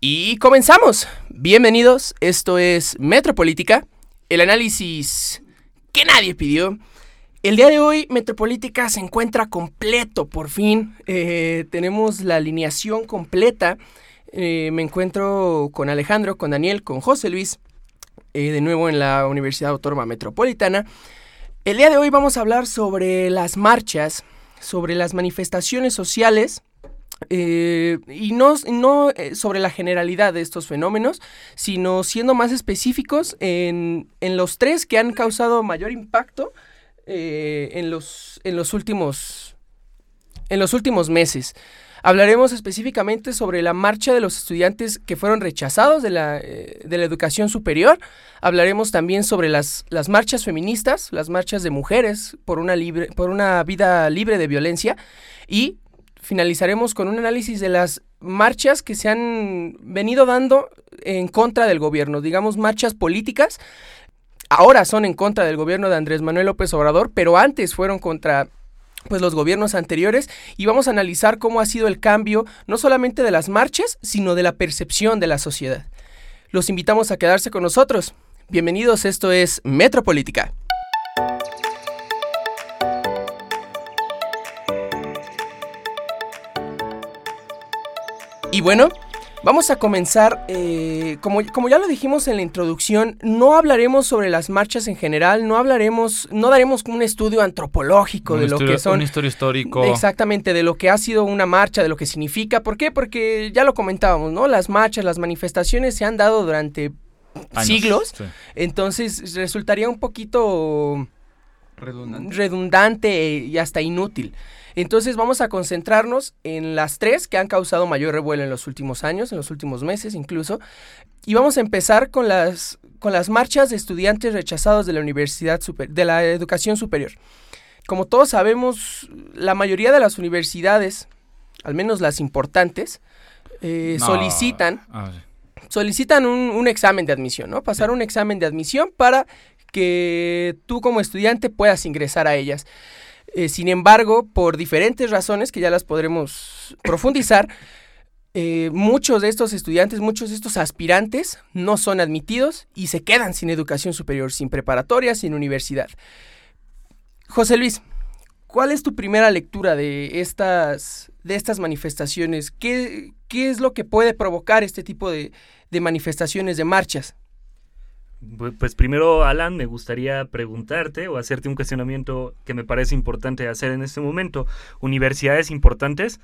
Y comenzamos. Bienvenidos, esto es Metropolítica, el análisis que nadie pidió. El día de hoy Metropolítica se encuentra completo, por fin. Eh, tenemos la alineación completa. Eh, me encuentro con Alejandro, con Daniel, con José Luis, eh, de nuevo en la Universidad Autónoma Metropolitana. El día de hoy vamos a hablar sobre las marchas, sobre las manifestaciones sociales eh, y no, no eh, sobre la generalidad de estos fenómenos, sino siendo más específicos en, en los tres que han causado mayor impacto eh, en, los, en, los últimos, en los últimos meses. Hablaremos específicamente sobre la marcha de los estudiantes que fueron rechazados de la, de la educación superior. Hablaremos también sobre las, las, marchas feministas, las marchas de mujeres por una, libre, por una vida libre de violencia. Y finalizaremos con un análisis de las marchas que se han venido dando en contra del gobierno, digamos marchas políticas. Ahora son en contra del gobierno de Andrés Manuel López Obrador, pero antes fueron contra pues los gobiernos anteriores y vamos a analizar cómo ha sido el cambio no solamente de las marchas, sino de la percepción de la sociedad. Los invitamos a quedarse con nosotros. Bienvenidos, esto es Metropolítica. Y bueno, vamos a comenzar, eh, como, como, ya lo dijimos en la introducción, no hablaremos sobre las marchas en general, no hablaremos, no daremos un estudio antropológico un de lo estudio, que son... Un historia histórico. Exactamente, de lo que ha sido una marcha, de lo que significa. ¿Por qué? Porque ya lo comentábamos, ¿no? Las marchas, las manifestaciones se han dado durante Años, siglos, sí. entonces resultaría un poquito redundante. redundante y hasta inútil. Entonces vamos a concentrarnos en las tres que han causado mayor revuelo en los últimos años, en los últimos meses incluso. Y vamos a empezar con las, con las marchas de estudiantes rechazados de la universidad super, de la educación superior. Como todos sabemos, la mayoría de las universidades, al menos las importantes, eh, No. solicitan, solicitan un, un examen de admisión, ¿no? Pasar un examen de admisión para que tú como estudiante puedas ingresar a ellas. Eh, sin embargo, por diferentes razones que ya las podremos profundizar, eh, muchos de estos estudiantes, muchos de estos aspirantes no son admitidos y se quedan sin educación superior, sin preparatoria, sin universidad. José Luis, ¿cuál es tu primera lectura de estas, de estas manifestaciones? ¿Qué, ¿Qué es lo que puede provocar este tipo de, de manifestaciones, de marchas? Pues primero, Alan, me gustaría preguntarte o hacerte un cuestionamiento que me parece importante hacer en este momento. ¿Universidades importantes?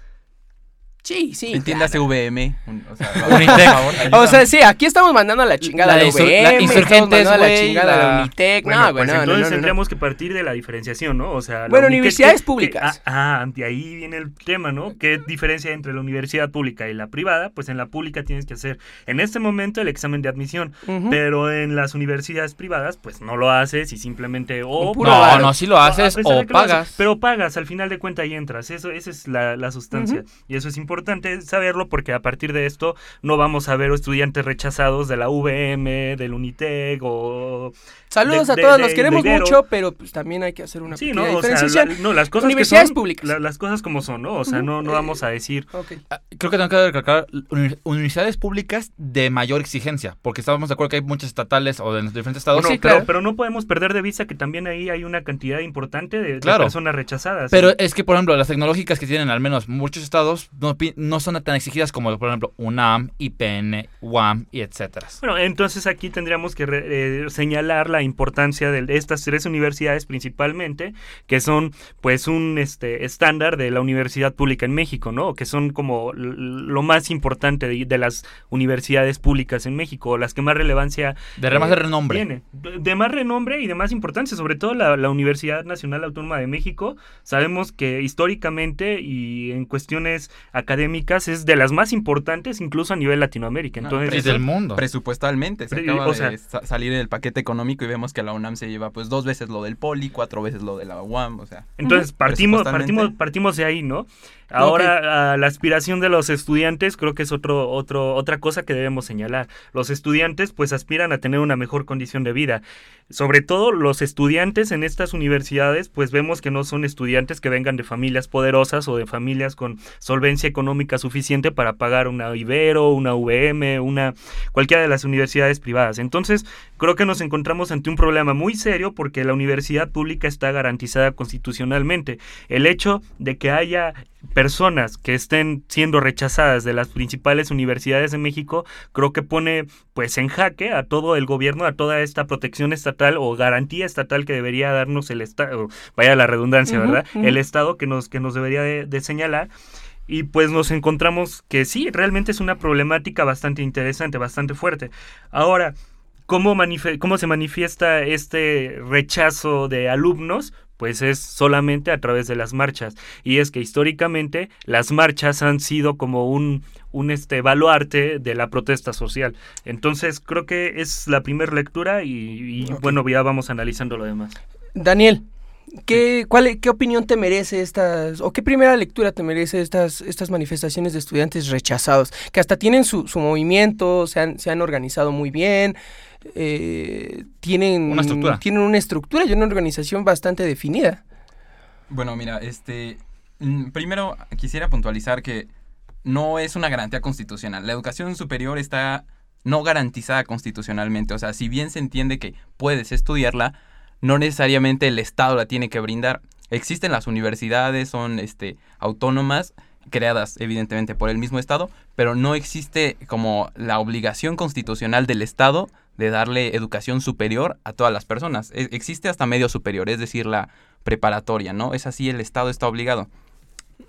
Sí, sí. Entiéndase VM. un- o sea, Unitec. por favor, O sea, sí, aquí estamos mandando a la chingada La de UVM, la Insurgentes, a la chingada la Unitec, Bueno, no, pues no, entonces no, no, no. tendríamos que partir de la diferenciación, ¿no? O sea, Bueno, UNITEC, universidades que- públicas. que- ah, ah, de ahí viene el tema, ¿no? ¿Qué diferencia entre la universidad pública y la privada? Pues en la pública tienes que hacer en este momento el examen de admisión, pero en las universidades privadas, pues no lo haces y simplemente o No, varo. no, si lo haces o que lo haces, pagas. pero pagas, al final de cuentas y entras. Eso, esa es la, la sustancia. Y eso es importante saberlo porque a partir de esto no vamos a ver estudiantes rechazados de la VM, del Unitec o... Saludos de- a todos, de- los queremos de mucho, pero pues también hay que hacer una Sí, pequeña ¿no? O sea, diferenciación. la- no, las cosas Universidades que son, públicas. la- las cosas como son, ¿no? O sea, no, no vamos a decir... Ah, Creo que tengo que recalcar uni- universidades públicas de mayor exigencia, porque estamos de acuerdo que hay muchas estatales o de los diferentes estados. Bueno, sí, pero, claro. pero no podemos perder de vista que también ahí hay una cantidad importante de, Claro. personas rechazadas. Pero es que, por ejemplo, las tecnológicas que tienen al menos muchos estados no, no son tan exigidas como, por ejemplo, UNAM, IPN, UAM y etcétera. Bueno, entonces aquí tendríamos que re- eh, señalar la importancia de estas tres universidades principalmente, que son pues un este estándar de la universidad pública en México, ¿no? Que son como lo más importante de, de las universidades públicas en México, o las que más relevancia De más eh, de renombre. tiene. De, de más renombre y de más importancia, sobre todo la, la Universidad Nacional Autónoma de México. Sabemos que históricamente y en cuestiones académicas es de las más importantes, incluso a nivel Latinoamérica. No, Entonces, Y del mundo. Presupuestalmente, se Pre- acaba o de sea- salir el paquete económico y vemos que la UNAM se lleva pues dos veces lo del Poli, cuatro veces lo de la UAM, o sea. Entonces partimos, partimos, partimos de ahí, ¿no? Ahora a la aspiración de los estudiantes creo que es otro, otro, otra cosa que debemos señalar. Los estudiantes pues aspiran a tener una mejor condición de vida. Sobre todo los estudiantes en estas universidades pues vemos que no son estudiantes que vengan de familias poderosas o de familias con solvencia económica suficiente para pagar una Ibero, una VM, una cualquiera de las universidades privadas. Entonces, creo que nos encontramos ante un problema muy serio porque la universidad pública está garantizada constitucionalmente. El hecho de que haya personas que estén siendo rechazadas de las principales universidades de México, creo que pone pues en jaque a todo el gobierno, a toda esta protección estatal o garantía estatal que debería darnos el Estado, vaya la redundancia, ¿verdad? El Estado que nos, que nos debería de, señalar. Y pues nos encontramos que sí, realmente es una problemática bastante interesante, bastante fuerte. Ahora, ¿cómo, cómo se manifiesta este rechazo de alumnos? Pues es solamente a través de las marchas. Y es que históricamente las marchas han sido como un, un este, baluarte de la protesta social. Entonces creo que es la primera lectura y, bueno, ya vamos analizando lo demás. Daniel, ¿Qué, cuál, ¿Qué opinión te merece estas, o qué primera lectura te merece estas, estas manifestaciones de estudiantes rechazados, que hasta tienen su, su movimiento, se han, se han organizado muy bien, eh, tienen, una estructura. tienen una estructura y una organización bastante definida. Bueno, mira, este, mm, primero quisiera puntualizar que no es una garantía constitucional. La educación superior está no garantizada constitucionalmente. O sea, si bien se entiende que puedes estudiarla, no necesariamente el Estado la tiene que brindar. Existen las universidades, son este, autónomas, creadas evidentemente por el mismo Estado, pero no existe como la obligación constitucional del Estado de darle educación superior a todas las personas. E, existe hasta medio superior, es decir, la preparatoria, ¿no? Es así, el Estado está obligado.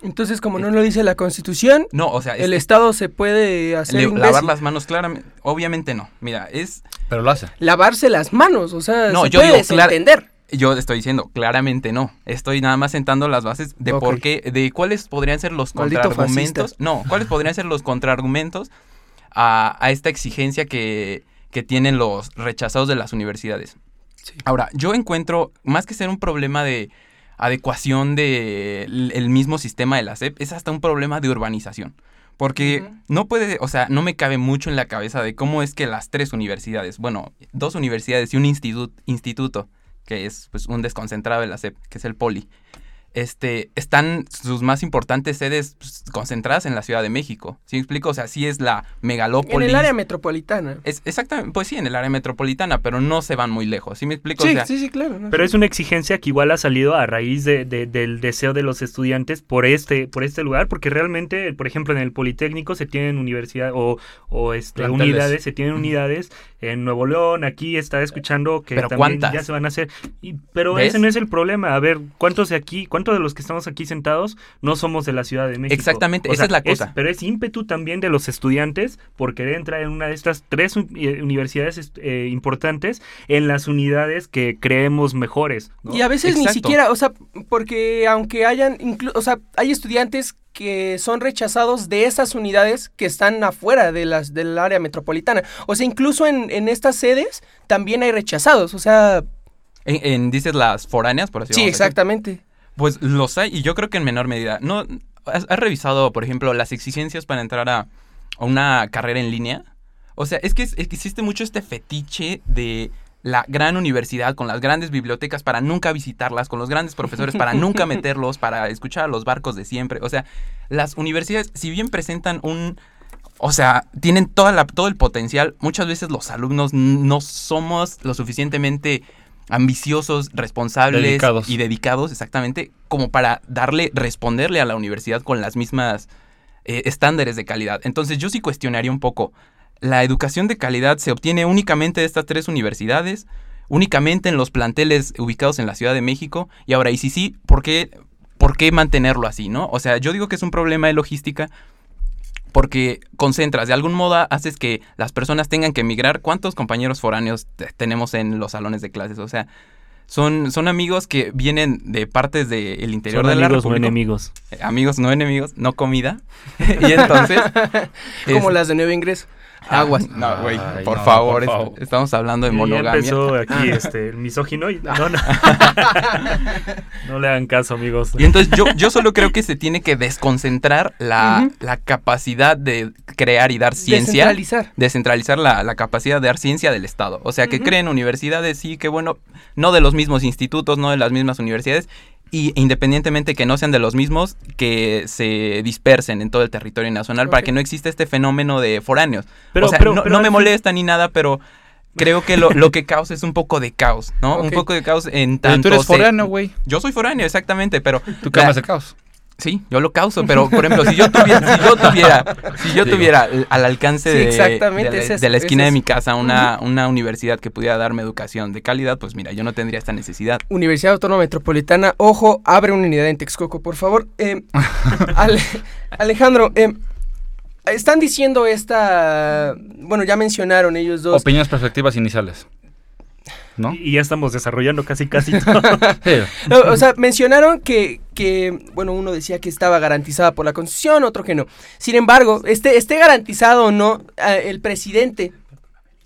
Entonces, como no lo dice la Constitución, no, o sea, el Estado se puede hacer lavar las manos claramente, obviamente no. Mira, es pero lo hace. Lavarse las manos, o sea, no, se yo puede entender. Yo estoy diciendo, claramente no. Estoy nada más sentando las bases de por qué, de cuáles podrían ser los contraargumentos. No, cuáles podrían ser los contraargumentos a, a esta exigencia que, que tienen los rechazados de las universidades. Ahora, yo encuentro, más que ser un problema de adecuación del el mismo sistema de la SEP, es hasta un problema de urbanización. Porque no puede, o sea, no me cabe mucho en la cabeza de cómo es que las tres universidades, bueno, dos universidades y un instituto, instituto que es pues, un desconcentrado de la SEP, que es el Poli, este, están sus más importantes sedes pues, concentradas en la Ciudad de México. ¿Sí me explico? O sea, sí es la megalópolis. En el área metropolitana. Es, exactamente, pues sí, en el área metropolitana, pero no se van muy lejos. ¿Sí me explico? Sí, sí, sí, claro. pero es una exigencia que igual ha salido a raíz de, del deseo de los estudiantes por este, por este lugar, porque realmente, por ejemplo, en el Politécnico se tienen universidades o, o este, unidades, se tienen unidades en Nuevo León, aquí está escuchando que también ya se van a hacer. Y, pero ese no es el problema. A ver, ¿cuántos de aquí, cuántos de los que estamos aquí sentados no somos de la Ciudad de México? Exactamente, esa es la cosa. pero es ímpetu también de los estudiantes por querer entrar en una de estas tres eh, universidades eh, importantes en las unidades que creemos mejores. Y a veces ni siquiera, o sea, porque aunque hayan, o sea, hay estudiantes que son rechazados de esas unidades que están afuera de las, del área metropolitana. O sea, incluso en, en estas sedes también hay rechazados, o sea... En, dices las foráneas, por así decirlo. Sí, exactamente. Pues los hay, y yo creo que en menor medida. ¿No has, revisado, por ejemplo, las exigencias para entrar a, una carrera en línea? O sea, es que existe mucho este fetiche de la gran universidad, con las grandes bibliotecas para nunca visitarlas, con los grandes profesores para nunca meterlos, para escuchar a los barcos de siempre. O sea, las universidades, si bien presentan un... O sea, tienen toda la, todo el potencial, muchas veces los alumnos no somos lo suficientemente ambiciosos, responsables y dedicados, exactamente, como para darle, responderle a la universidad con las mismas eh, estándares de calidad. Entonces yo sí cuestionaría un poco la educación de calidad se obtiene únicamente de estas tres universidades, únicamente en los planteles ubicados en la Ciudad de México. Y ahora, y si sí, ¿por qué, ¿por qué mantenerlo así, no? O sea, yo digo que es un problema de logística porque concentras, de algún modo haces que las personas tengan que emigrar. ¿Cuántos compañeros foráneos tenemos en los salones de clases? O sea, son, son amigos que vienen de partes del interior de la amigos no enemigos. Eh, amigos no enemigos, no comida. y entonces... Como las de nuevo ingreso. Aguas. No, güey, por, favor, estamos hablando de monogamia. Ya empezó aquí este, el misógino y no, no. no le hagan caso, amigos. Y entonces yo, yo solo creo que se tiene que desconcentrar la, la capacidad de crear y dar ciencia. Descentralizar. Descentralizar la, la capacidad de dar ciencia del Estado. O sea, que creen universidades, sí, que bueno, no de los mismos institutos, no de las mismas universidades, y independientemente que no sean de los mismos, que se dispersen en todo el territorio nacional para que no exista este fenómeno de foráneos. Pero- o sea, pero- no, pero no al me molesta ni nada, pero creo que lo, lo que causa es un poco de caos, ¿no? Un poco de caos en Pero tanto tú eres foráneo, güey. Yo soy foráneo, exactamente, pero... Tú calmas el caos. Sí, yo lo causo, pero por ejemplo, si yo tuviera, si yo tuviera, si yo tuviera al alcance Sí, de, exactamente, de la, es eso, de la es esquina de mi casa una, una universidad que pudiera darme educación de calidad, pues mira, yo no tendría esta necesidad. Universidad Autónoma Metropolitana, ojo, abre una unidad en Texcoco, por favor. Eh, Ale- Alejandro, eh, están diciendo esta, bueno, ya mencionaron ellos dos. Opiniones, perspectivas iniciales. ¿No? Y ya estamos desarrollando casi casi todo. No, o sea, mencionaron que, que, bueno, uno decía que estaba garantizada por la Constitución, otro que no. Sin embargo, esté, esté garantizado o no, el presidente,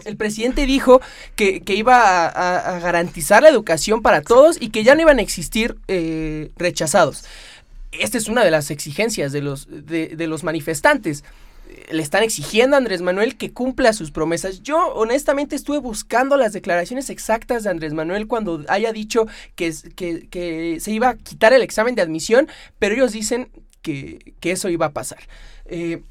el presidente dijo que, que iba a, garantizar la educación para todos y que ya no iban a existir eh, rechazados. Esta es una de las exigencias de los, de los manifestantes. Le están exigiendo a Andrés Manuel que cumpla sus promesas. Yo honestamente estuve buscando las declaraciones exactas de Andrés Manuel cuando haya dicho que, que, que se iba a quitar el examen de admisión, pero ellos dicen que, que eso iba a pasar. Eh,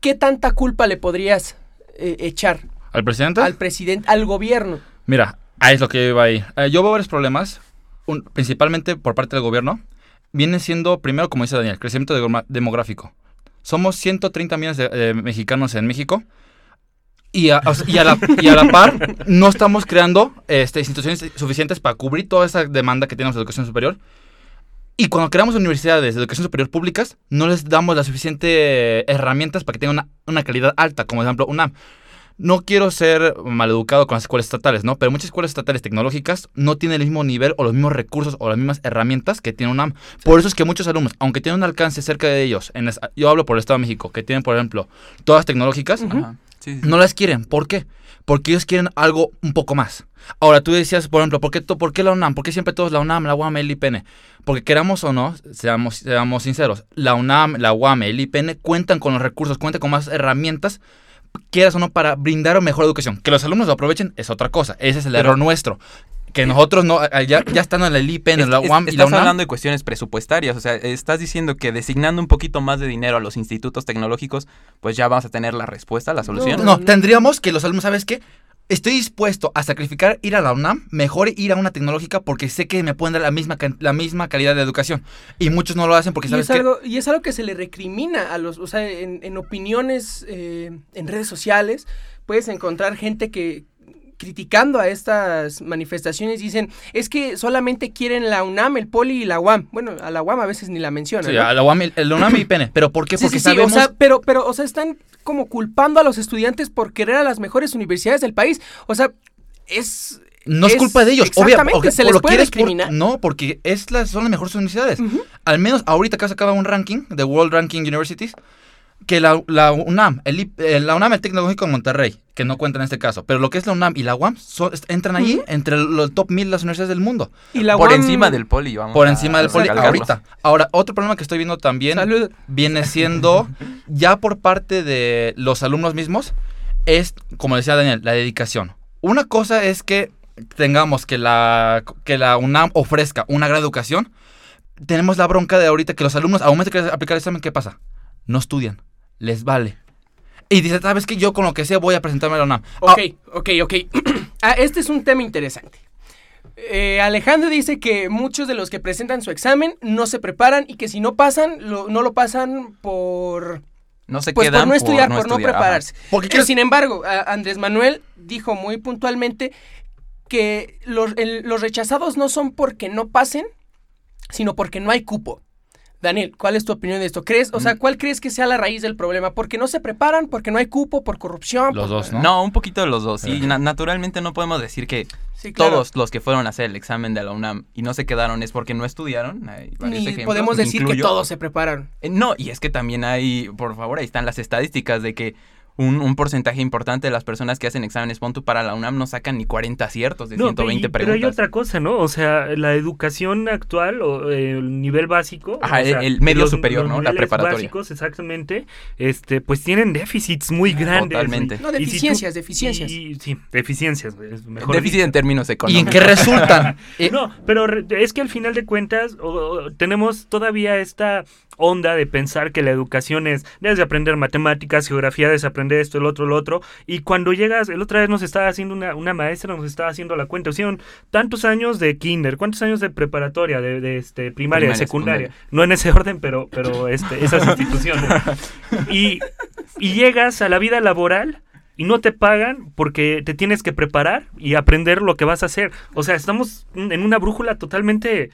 ¿Qué tanta culpa le podrías eh, echar ¿Al presidente? al presidente, al gobierno? Mira, ahí es lo que iba ahí. Eh, yo veo varios problemas, un- principalmente por parte del gobierno. Viene siendo, primero, como dice Daniel, crecimiento demográfico. Somos 130 millones de, mexicanos en México. Y a, la, par, no estamos creando este, instituciones suficientes para cubrir toda esa demanda que tenemos de educación superior. Y cuando creamos universidades de educación superior públicas, no les damos las suficientes herramientas para que tengan una, una calidad alta, como por ejemplo UNAM. No quiero ser maleducado con las escuelas estatales, ¿no? Pero muchas escuelas estatales tecnológicas no tienen el mismo nivel o los mismos recursos o las mismas herramientas que tiene UNAM. Por eso es que muchos alumnos, aunque tienen un alcance cerca de ellos, en las- yo hablo por el Estado de México, que tienen, por ejemplo, todas tecnológicas, sí, sí. no las quieren. ¿Por qué? Porque ellos quieren algo un poco más. Ahora, tú decías, por ejemplo, ¿por qué, por qué la UNAM? ¿Por qué siempre todos la UNAM, la UAM, el IPN? Porque queramos o no, seamos, seamos sinceros, la UNAM, la UAM, el IPN cuentan con los recursos, cuentan con más herramientas, quieras o no, para brindar mejor educación. Que los alumnos lo aprovechen es otra cosa. Ese es el Pero- error nuestro. Que nosotros no, ya, ya estando en el IPN, Es- la es- UAM y la estás hablando de cuestiones presupuestarias, o sea, estás diciendo que designando un poquito más de dinero a los institutos tecnológicos, pues ya vamos a tener la respuesta, la solución. No, tendríamos que los alumnos, ¿sabes qué? Estoy dispuesto a sacrificar ir a la UNAM, mejor ir a una tecnológica porque sé que me pueden dar la misma, la misma calidad de educación. Y muchos no lo hacen porque Y sabes es, que... algo, y es algo que se le recrimina a los, o sea, en, en opiniones eh, en redes sociales, puedes encontrar gente que criticando a estas manifestaciones dicen, es que solamente quieren la UNAM, el Poli y la UAM. Bueno, a la UAM a veces ni la mencionan. Sí, ¿no? a la UAM, el UNAM y IPN. ¿Pero por qué? Sí, Porque sí, sabemos... o sea, pero, pero, o sea, están como culpando a los estudiantes por querer a las mejores universidades del país. O sea, es... no es, es- culpa de ellos. Obvio, exactamente, o- se les lo puede por- recriminar. No, porque es las, son las mejores universidades. Al menos ahorita acá se acaba un ranking de World Ranking Universities que la, la UNAM, el, eh, la UNAM, el Tecnológico de Monterrey, que no cuenta en este caso, pero lo que es la UNAM y la UAM son- entran allí Ujú. entre los top 1000 las universidades del mundo. Y la por UAM- encima del poli, vamos. Por a- encima del a poli recalcarlo. ahorita. Ahora, otro problema que estoy viendo también Salud. viene siendo ya por parte de los alumnos mismos es, como decía Daniel, la dedicación. Una cosa es que tengamos que la, que la UNAM ofrezca una gran educación. Tenemos la bronca de ahorita que los alumnos, al momento de querer aplicar el examen, ¿qué pasa? No estudian. Les vale. Y dice, ¿sabes qué? Yo con lo que sea voy a presentarme a la UNAM. Ok, ok, ok. Ah, este es un tema interesante. Eh, Alejandro dice que muchos de los que presentan su examen no se preparan y que si no pasan, lo- no lo pasan por, No se pues, quedan por no estudiar, por no, estudiar, prepararse. Porque Eh, sin embargo, Andrés Manuel dijo muy puntualmente que los, el- los rechazados no son porque no pasen, sino porque no hay cupo. Daniel, ¿cuál es tu opinión de esto? ¿Crees, o Mm. sea, cuál crees que sea la raíz del problema? ¿Porque no se preparan? ¿Porque no hay cupo? ¿Por corrupción? Los por- dos, ¿no? ¿no? un poquito de los dos. Sí, na- naturalmente no podemos decir que Sí, claro. todos los que fueron a hacer el examen de la UNAM y no se quedaron es porque no estudiaron. Hay varios Ni ejemplos, podemos decir que todos se prepararon. Eh, No, y es que también hay, por favor, ahí están las estadísticas de que un, un porcentaje importante de las personas que hacen exámenes Pontu para la UNAM no sacan ni 40 aciertos de No, 120 y- pero preguntas. hay otra cosa, ¿no? O sea, la educación actual o eh, el nivel básico. Ajá, o sea, el- medio los- superior, los ¿no? La niveles preparatoria. básicos, exactamente, este, pues tienen déficits muy grandes. Totalmente. No, Y si tú- deficiencias, deficiencias. y- sí, deficiencias, mejor Déficit dicho. en términos ¿Y económicos. en qué resultan? No, pero re- es que al final de cuentas o- o- tenemos todavía esta onda de pensar que la educación es debes de aprender matemáticas, geografía, debes aprender esto, el otro, el otro. Y cuando llegas, el otra vez nos estaba haciendo una, una maestra, nos estaba haciendo la cuenta. Hicieron tantos años de kinder, cuántos años de preparatoria, de, de, este, primaria, de secundaria. No en ese orden, pero, pero este, esas instituciones. y, y llegas a la vida laboral y no te pagan porque te tienes que preparar y aprender lo que vas a hacer. O sea, estamos en una brújula totalmente,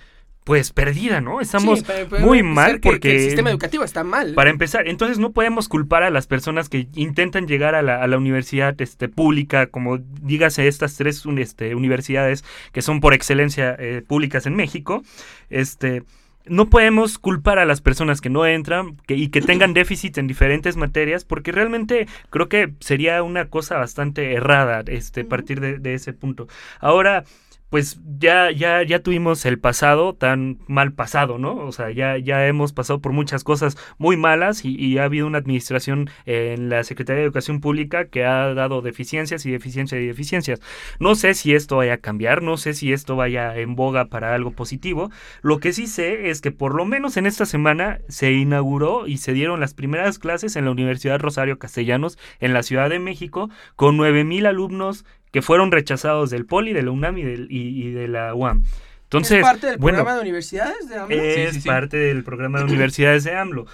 pues, perdida, ¿no? Estamos Sí, muy mal que- porque... que el sistema educativo está mal. Para empezar, entonces no podemos culpar a las personas que intentan llegar a la, a la universidad este, pública, como dígase estas tres este, universidades que son por excelencia eh, públicas en México. Este, no podemos culpar a las personas que no entran que- y que tengan déficits en diferentes materias, porque realmente creo que sería una cosa bastante errada este, partir de, de ese punto. Ahora, pues ya, ya, ya tuvimos el pasado tan mal pasado, ¿no? O sea, ya, ya hemos pasado por muchas cosas muy malas y, y ha habido una administración en la Secretaría de Educación Pública que ha dado deficiencias y deficiencias y deficiencias. No sé si esto vaya a cambiar, no sé si esto vaya en boga para algo positivo. Lo que sí sé es que por lo menos en esta semana se inauguró y se dieron las primeras clases en la Universidad Rosario Castellanos en la Ciudad de México con 9000 alumnos que fueron rechazados del Poli, de la UNAM y, del- y- y de la UAM. Entonces, ¿Es parte del bueno, programa de universidades de AMLO? es Sí, sí, sí. parte del programa de universidades de AMLO.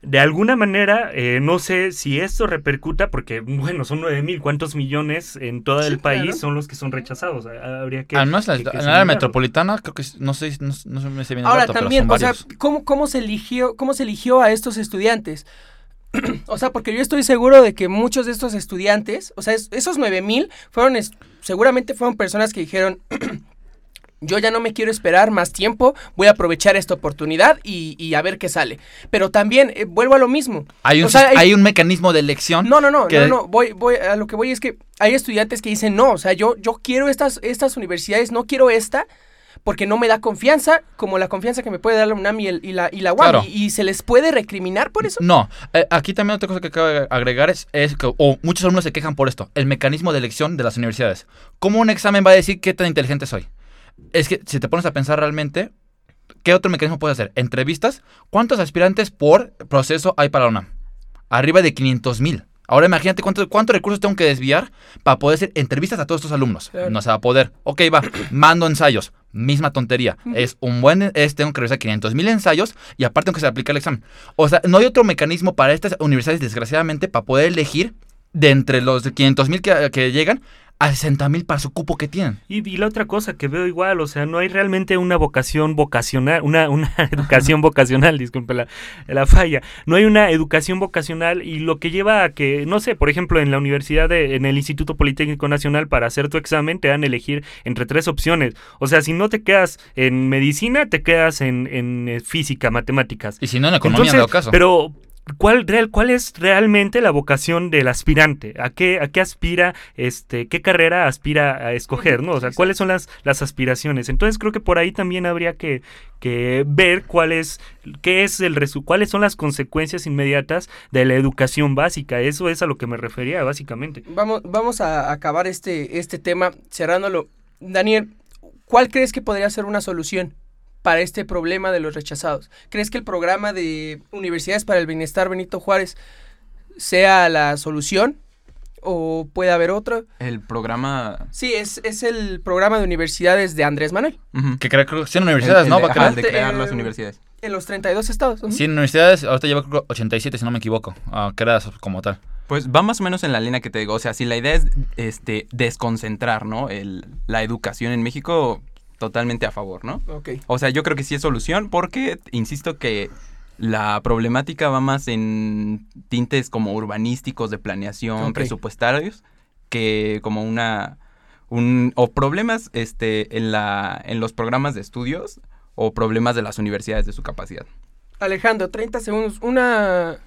De alguna manera, eh, no sé si esto repercuta, porque, bueno, son 9 mil, ¿cuántos millones en todo Sí, el país claro. son los que son rechazados? Habría que... Además, la- que- que en el área metropolitana, creo que no sé, no, no se me sé bien el Ahora dato, pero también, son o sea. ¿cómo, cómo se eligió, ¿cómo se eligió a estos estudiantes? o sea, porque yo estoy seguro de que muchos de estos estudiantes, o sea, es- esos 9000 fueron, es- seguramente fueron personas que dijeron, yo ya no me quiero esperar más tiempo, voy a aprovechar esta oportunidad y, y a ver qué sale. Pero también, eh, vuelvo a lo mismo. Hay un, o sea, sis- hay- hay un mecanismo de elección. No, no, no, que- no, no, voy, voy, a lo que voy es que hay estudiantes que dicen, no, o sea, yo, yo quiero estas, estas universidades, no quiero esta, porque no me da confianza, como la confianza que me puede dar la UNAM y, el- y la, y la UAM, Claro. y, y se les puede recriminar por eso. No, eh, aquí también otra cosa que cabe agregar es, es que, o muchos alumnos se quejan por esto, el mecanismo de elección de las universidades. ¿Cómo un examen va a decir qué tan inteligente soy? Es que si te pones a pensar realmente, ¿qué otro mecanismo puedes hacer? Entrevistas, ¿cuántos aspirantes por proceso hay para la UNAM? Arriba de 500 mil. Ahora imagínate cuánto- cuántos recursos tengo que desviar para poder hacer entrevistas a todos estos alumnos. Claro. No se va a poder. Ok, va, mando ensayos. Misma tontería. Es un buen, es, tengo que revisar 500 mil ensayos y aparte tengo que se aplicar el examen. O sea, no hay otro mecanismo para estas universidades, desgraciadamente, para poder elegir de entre los 500 mil que, que llegan a 60 mil para su cupo que tienen. Y, y la otra cosa que veo igual, o sea, no hay realmente una vocación vocacional, una, una educación vocacional, disculpe la, la falla, no hay una educación vocacional y lo que lleva a que, no sé, por ejemplo, en la universidad, de- en el Instituto Politécnico Nacional, para hacer tu examen te dan a elegir entre tres opciones. O sea, si no te quedas en medicina, te quedas en, en, eh, física, matemáticas. Y si no, en economía, en Entonces, todo caso. Pero, ¿cuál, real, ¿cuál es realmente la vocación del aspirante? ¿A qué, a qué aspira, este, qué carrera aspira a escoger, no? O sea, ¿cuáles son las, las aspiraciones? Entonces creo que por ahí también habría que, que ver cuál es, qué es el resu- cuáles son las consecuencias inmediatas de la educación básica. Eso es a lo que me refería, básicamente. Vamos, vamos a acabar este, este tema cerrándolo. Daniel, ¿cuál crees que podría ser una solución para este problema de los rechazados? ¿Crees que el programa de Universidades para el Bienestar Benito Juárez sea la solución? ¿O puede haber otra? El programa... Sí, es, es el programa de universidades de Andrés Manuel, ujú. que creo que son universidades, El- el ¿no? de- Va a ajá, el de crear Eh, las universidades. en los 32 estados. Ujú. Sí, en universidades, ahorita lleva creo que 87, si no me equivoco, ah, creadas como tal. Pues va más o menos en la línea que te digo. O sea, si la idea es este, desconcentrar, ¿no? El, la educación en México, totalmente a favor, ¿no? Ok. O sea, yo creo que sí es solución porque, insisto que la problemática va más en tintes como urbanísticos, de planeación, presupuestarios, que como una... Un, o problemas este, en, la, en los programas de estudios o problemas de las universidades de su capacidad. Alejandro, 30 segundos. Una,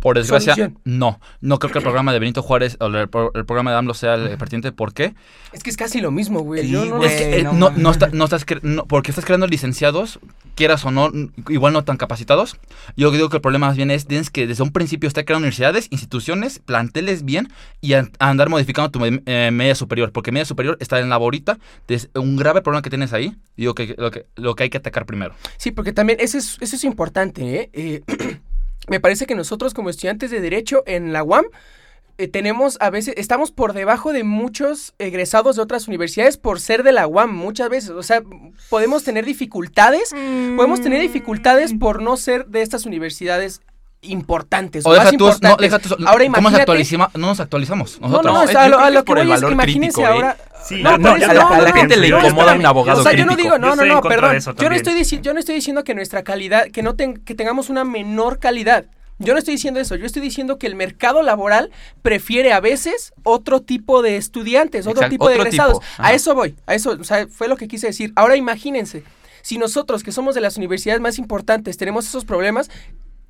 Por desgracia, Solución. no. No creo que el programa de Benito Juárez o el, el programa de AMLO sea el pertinente. ¿Por qué? Es que es casi lo mismo, güey. Sí, Yo no. Es que Eh, no no, no, está- no estás porque estás creando licenciados, quieras o no, igual no tan capacitados. Yo digo que el problema más bien es tienes que desde un principio estar creando universidades, instituciones, planteles bien y a- a andar modificando tu eh, media superior, porque media superior está en la borita, es un grave problema que tienes ahí. Digo que lo que, lo que hay que atacar primero. Sí, porque también eso es, eso es importante, ¿eh? Eh, me parece que nosotros como estudiantes de Derecho en la UAM eh, tenemos a veces, estamos por debajo de muchos egresados de otras universidades por ser de la UAM muchas veces. O sea, podemos tener dificultades, podemos tener dificultades por no ser de estas universidades importantes. O deja tú, no, deja tú, Ahora ¿cómo nos imagínate- actualizima- no nos actualizamos No, nosotros. no, No, o sea, a lo, a que lo es que voy es, valor imagínense crítico, ¿eh? Sí, No, no, yo no, la no, pienso, le incomoda un abogado O sea, yo no digo, no, no, no, perdón. yo no estoy diciendo, yo no estoy diciendo que nuestra calidad, que no, que tengamos una menor calidad. Yo no estoy diciendo eso, yo estoy diciendo que el mercado laboral prefiere a veces otro tipo de estudiantes, otro Exacto, tipo de otro egresados. tipo, A eso voy, a eso, o sea, fue lo que quise decir. Ahora imagínense, si nosotros que somos de las universidades más importantes tenemos esos problemas,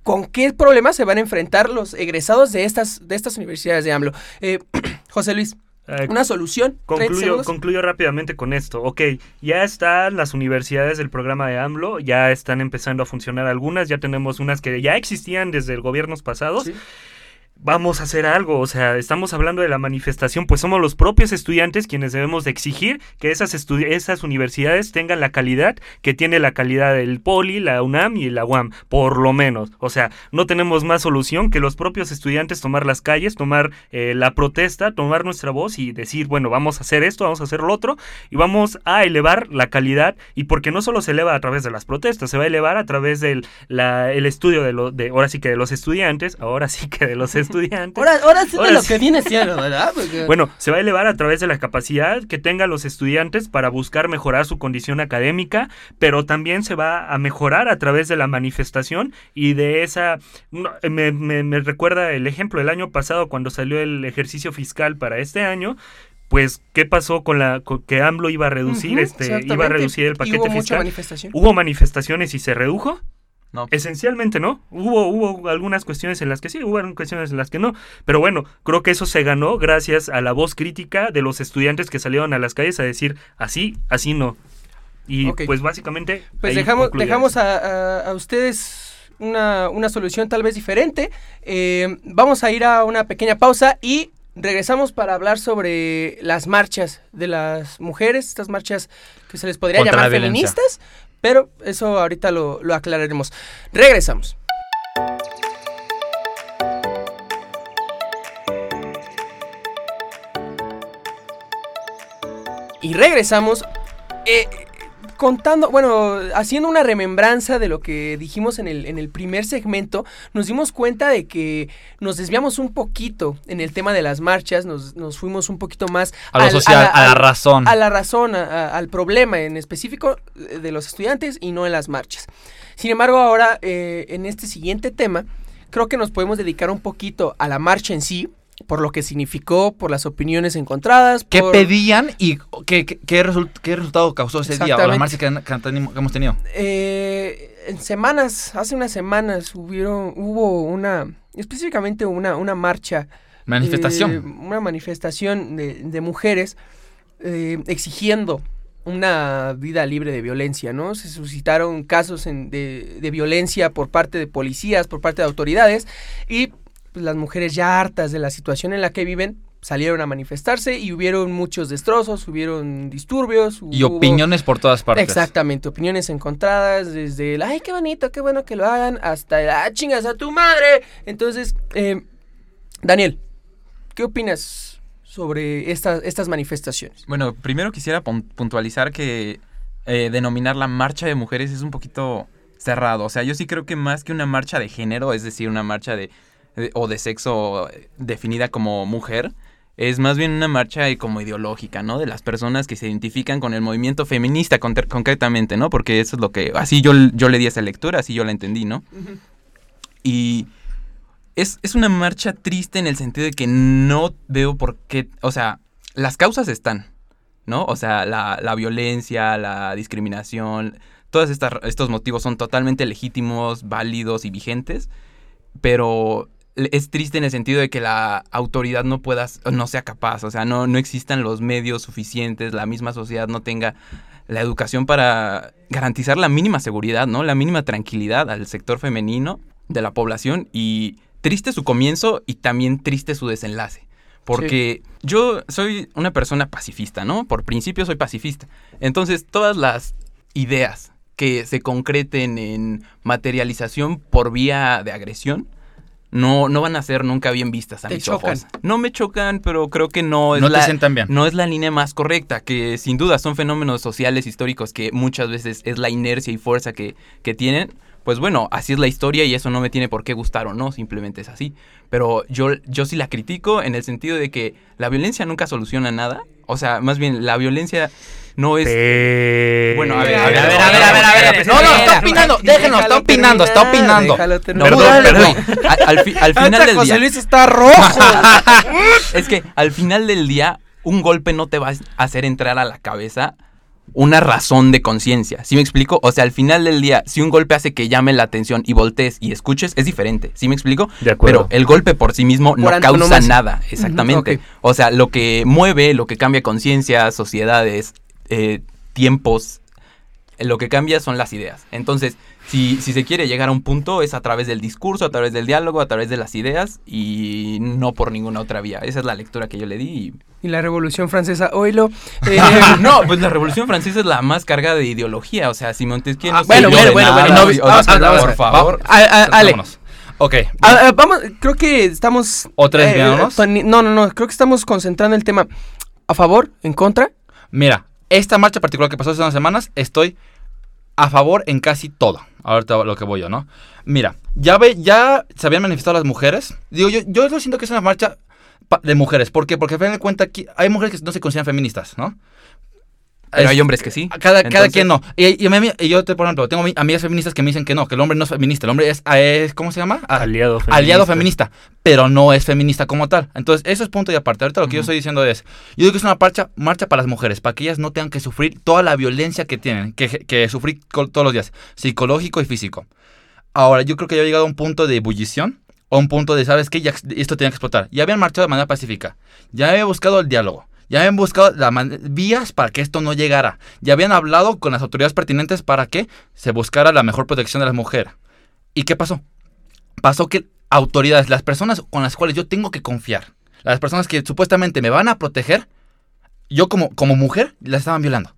¿con qué problemas se van a enfrentar los egresados de estas, de estas universidades de AMLO? Eh, José Luis, Eh, una solución. 30 Concluyo, concluyo rápidamente con esto. Ok, ya están las universidades del programa de AMLO, ya están empezando a funcionar algunas, ya tenemos unas que ya existían desde gobiernos pasados. Sí. Vamos a hacer algo, o sea, estamos hablando de la manifestación, pues somos los propios estudiantes quienes debemos de exigir que esas, esas universidades tengan la calidad que tiene la calidad del Poli, la UNAM y la UAM, por lo menos. O sea, no tenemos más solución que los propios estudiantes tomar las calles, tomar eh, la protesta, tomar nuestra voz y decir, bueno, vamos a hacer esto, vamos a hacer lo otro y vamos a elevar la calidad y porque no solo se eleva a través de las protestas, se va a elevar a través del la- el estudio de, lo, de, ahora sí que de los estudiantes, ahora sí que de los estudiantes. Ahora, ahora sí de lo que viene siendo, ¿verdad? Porque- Bueno, se va a elevar a través de la capacidad que tengan los estudiantes para buscar mejorar su condición académica, pero también se va a mejorar a través de la manifestación y de esa... me, me- me recuerda el ejemplo del año pasado cuando salió el ejercicio fiscal para este año. Pues, ¿qué pasó con la con que AMLO iba a reducir, este, iba a reducir el Y paquete mucha fiscal? manifestación. ¿Hubo manifestaciones y se redujo? No. Esencialmente no. Hubo, hubo algunas cuestiones en las que sí, hubo algunas cuestiones en las que no. Pero bueno, creo que eso se ganó gracias a la voz crítica de los estudiantes que salieron a las calles a decir así, así no. Y pues básicamente... Pues dejamos, dejamos a, a- a ustedes una, una solución tal vez diferente. Eh, vamos a ir a una pequeña pausa y regresamos para hablar sobre las marchas de las mujeres, estas marchas que se les podría Contra llamar feministas, pero eso ahorita lo, lo aclararemos. Regresamos. Y regresamos eh, contando, bueno, haciendo una remembranza de lo que dijimos en el, en el primer segmento, nos dimos cuenta de que nos desviamos un poquito en el tema de las marchas, nos, nos fuimos un poquito más A lo al- social, a la, al- razón. a la razón, a- a- al problema en específico de los estudiantes y no en las marchas. Sin embargo, ahora eh, en este siguiente tema, creo que nos podemos dedicar un poquito a la marcha en sí, por lo que significó, por las opiniones encontradas. ¿Qué por- pedían y qué, qué, qué result- qué resultado causó ese día o la Exactamente. marcha que, que hemos tenido? Eh, en semanas, hace unas semanas hubieron, hubo una, específicamente una, una marcha. Manifestación. eh, una manifestación de, de mujeres eh, exigiendo una vida libre de violencia, ¿no? Se suscitaron casos en- de, de violencia por parte de policías, por parte de autoridades y pues, las mujeres ya hartas de la situación en la que viven salieron a manifestarse y hubieron muchos destrozos, hubieron disturbios. y opiniones por todas partes. Exactamente, opiniones encontradas, desde el, ay, qué bonito, qué bueno que lo hagan, hasta el, ah, chingas a tu madre. Entonces, eh, Daniel, ¿qué opinas sobre estas, estas manifestaciones? Bueno, primero quisiera pun- puntualizar que eh, denominar la marcha de mujeres es un poquito cerrado. O sea, yo sí creo que más que una marcha de género, es decir, una marcha de- o de sexo definida como mujer, es más bien una marcha como ideológica, ¿no? De las personas que se identifican con el movimiento feminista concretamente, ¿no? Porque eso es lo que, así yo, yo le di esa lectura, así yo la entendí, ¿no? Y es, es una marcha triste en el sentido de que no veo por qué, o sea, las causas están, ¿no? O sea, la, la violencia, la discriminación, todos estos motivos son totalmente legítimos, válidos y vigentes, pero es triste en el sentido de que la autoridad no pueda, no sea capaz, o sea, no, no existan los medios suficientes, la misma sociedad no tenga la educación para garantizar la mínima seguridad, ¿no? La mínima tranquilidad al sector femenino de la población y triste su comienzo y también triste su desenlace. Porque yo soy una persona pacifista, ¿no? Por principio soy pacifista. Entonces, todas las ideas que se concreten en materialización por vía de agresión no, no van a ser nunca bien vistas a Te mis chocan. ojos. No me chocan, pero creo que no es No te la, sientan bien. no es la línea más correcta, que sin duda son fenómenos sociales históricos que muchas veces es la inercia y fuerza que, que tienen. Pues bueno, así es la historia y eso no me tiene por qué gustar o no, simplemente es así. Pero yo, yo sí la critico en el sentido de que la violencia nunca soluciona nada. O sea, más bien, la violencia no es... Bueno, a ver, a ver, a ver, a ver, a ver, a ver. No, no, está opinando, déjenlo, está opinando, está opinando. No, Perdón, dale, perdón. Al, al fi- al final del José día... Luis está rojo. Es que al final del día, un golpe no te va a hacer entrar a la cabeza una razón de conciencia. ¿Sí me explico? O sea, al final del día, si un golpe hace que llame la atención y voltees y escuches, es diferente. ¿Sí me explico? De acuerdo. Pero el golpe por sí mismo no Por causa nada. Exactamente. O sea, lo que mueve, lo que cambia conciencia, sociedades, eh, tiempos, eh, lo que cambia son las ideas. Entonces, si, si se quiere llegar a un punto, es a través del discurso, a través del diálogo, a través de las ideas y no por ninguna otra vía. Esa es la lectura que yo le di. y- Y la Revolución Francesa, oílo. Eh, no, pues la Revolución Francesa es la más cargada de ideología. O sea, si Montesquieu no Ah, se bueno, bueno, bueno, nada, vamos vamos por favor. a- a- Ale, Vámonos. Ok. Vamos, creo que estamos... ¿Otra vez viéndonos? Tony- no, no, no, creo que estamos concentrando el tema a favor, en contra. Mira, esta marcha particular que pasó hace unas semanas, estoy a favor en casi todo. Ahorita lo que voy yo, ¿no? Mira, ya ve, ya se habían manifestado las mujeres. Digo, yo, yo lo siento que es una marcha de mujeres. ¿Por qué? Porque al final de cuentas aquí hay mujeres que no se consideran feministas, ¿no? Pero Es- hay hombres que sí. Cada, cada Entonces- quien no. Y, y a mí- y yo, te, por ejemplo, tengo ami- amigas feministas que me dicen que no, que el hombre no es feminista. El hombre es, es ¿cómo se llama? Aliado feminista. aliado feminista, pero no es feminista como tal. Entonces, eso es punto y aparte. Ahorita lo que yo Ujú. estoy diciendo es, yo digo que es una marcha, marcha para las mujeres, para que ellas no tengan que sufrir toda la violencia que tienen, que, que sufrir todos los días, psicológico y físico. Ahora, yo creo que ya he llegado a un punto de ebullición, o un punto de, ¿sabes qué? Ya, esto tiene que explotar. Ya habían marchado de manera pacífica, ya habían buscado el diálogo. Ya habían buscado man- vías para que esto no llegara. Ya habían hablado con las autoridades pertinentes para que se buscara la mejor protección de las mujeres. ¿Y qué pasó? pasó que autoridades, las personas con las cuales yo tengo que confiar, las personas que supuestamente me van a proteger, yo como, mujer las estaban violando.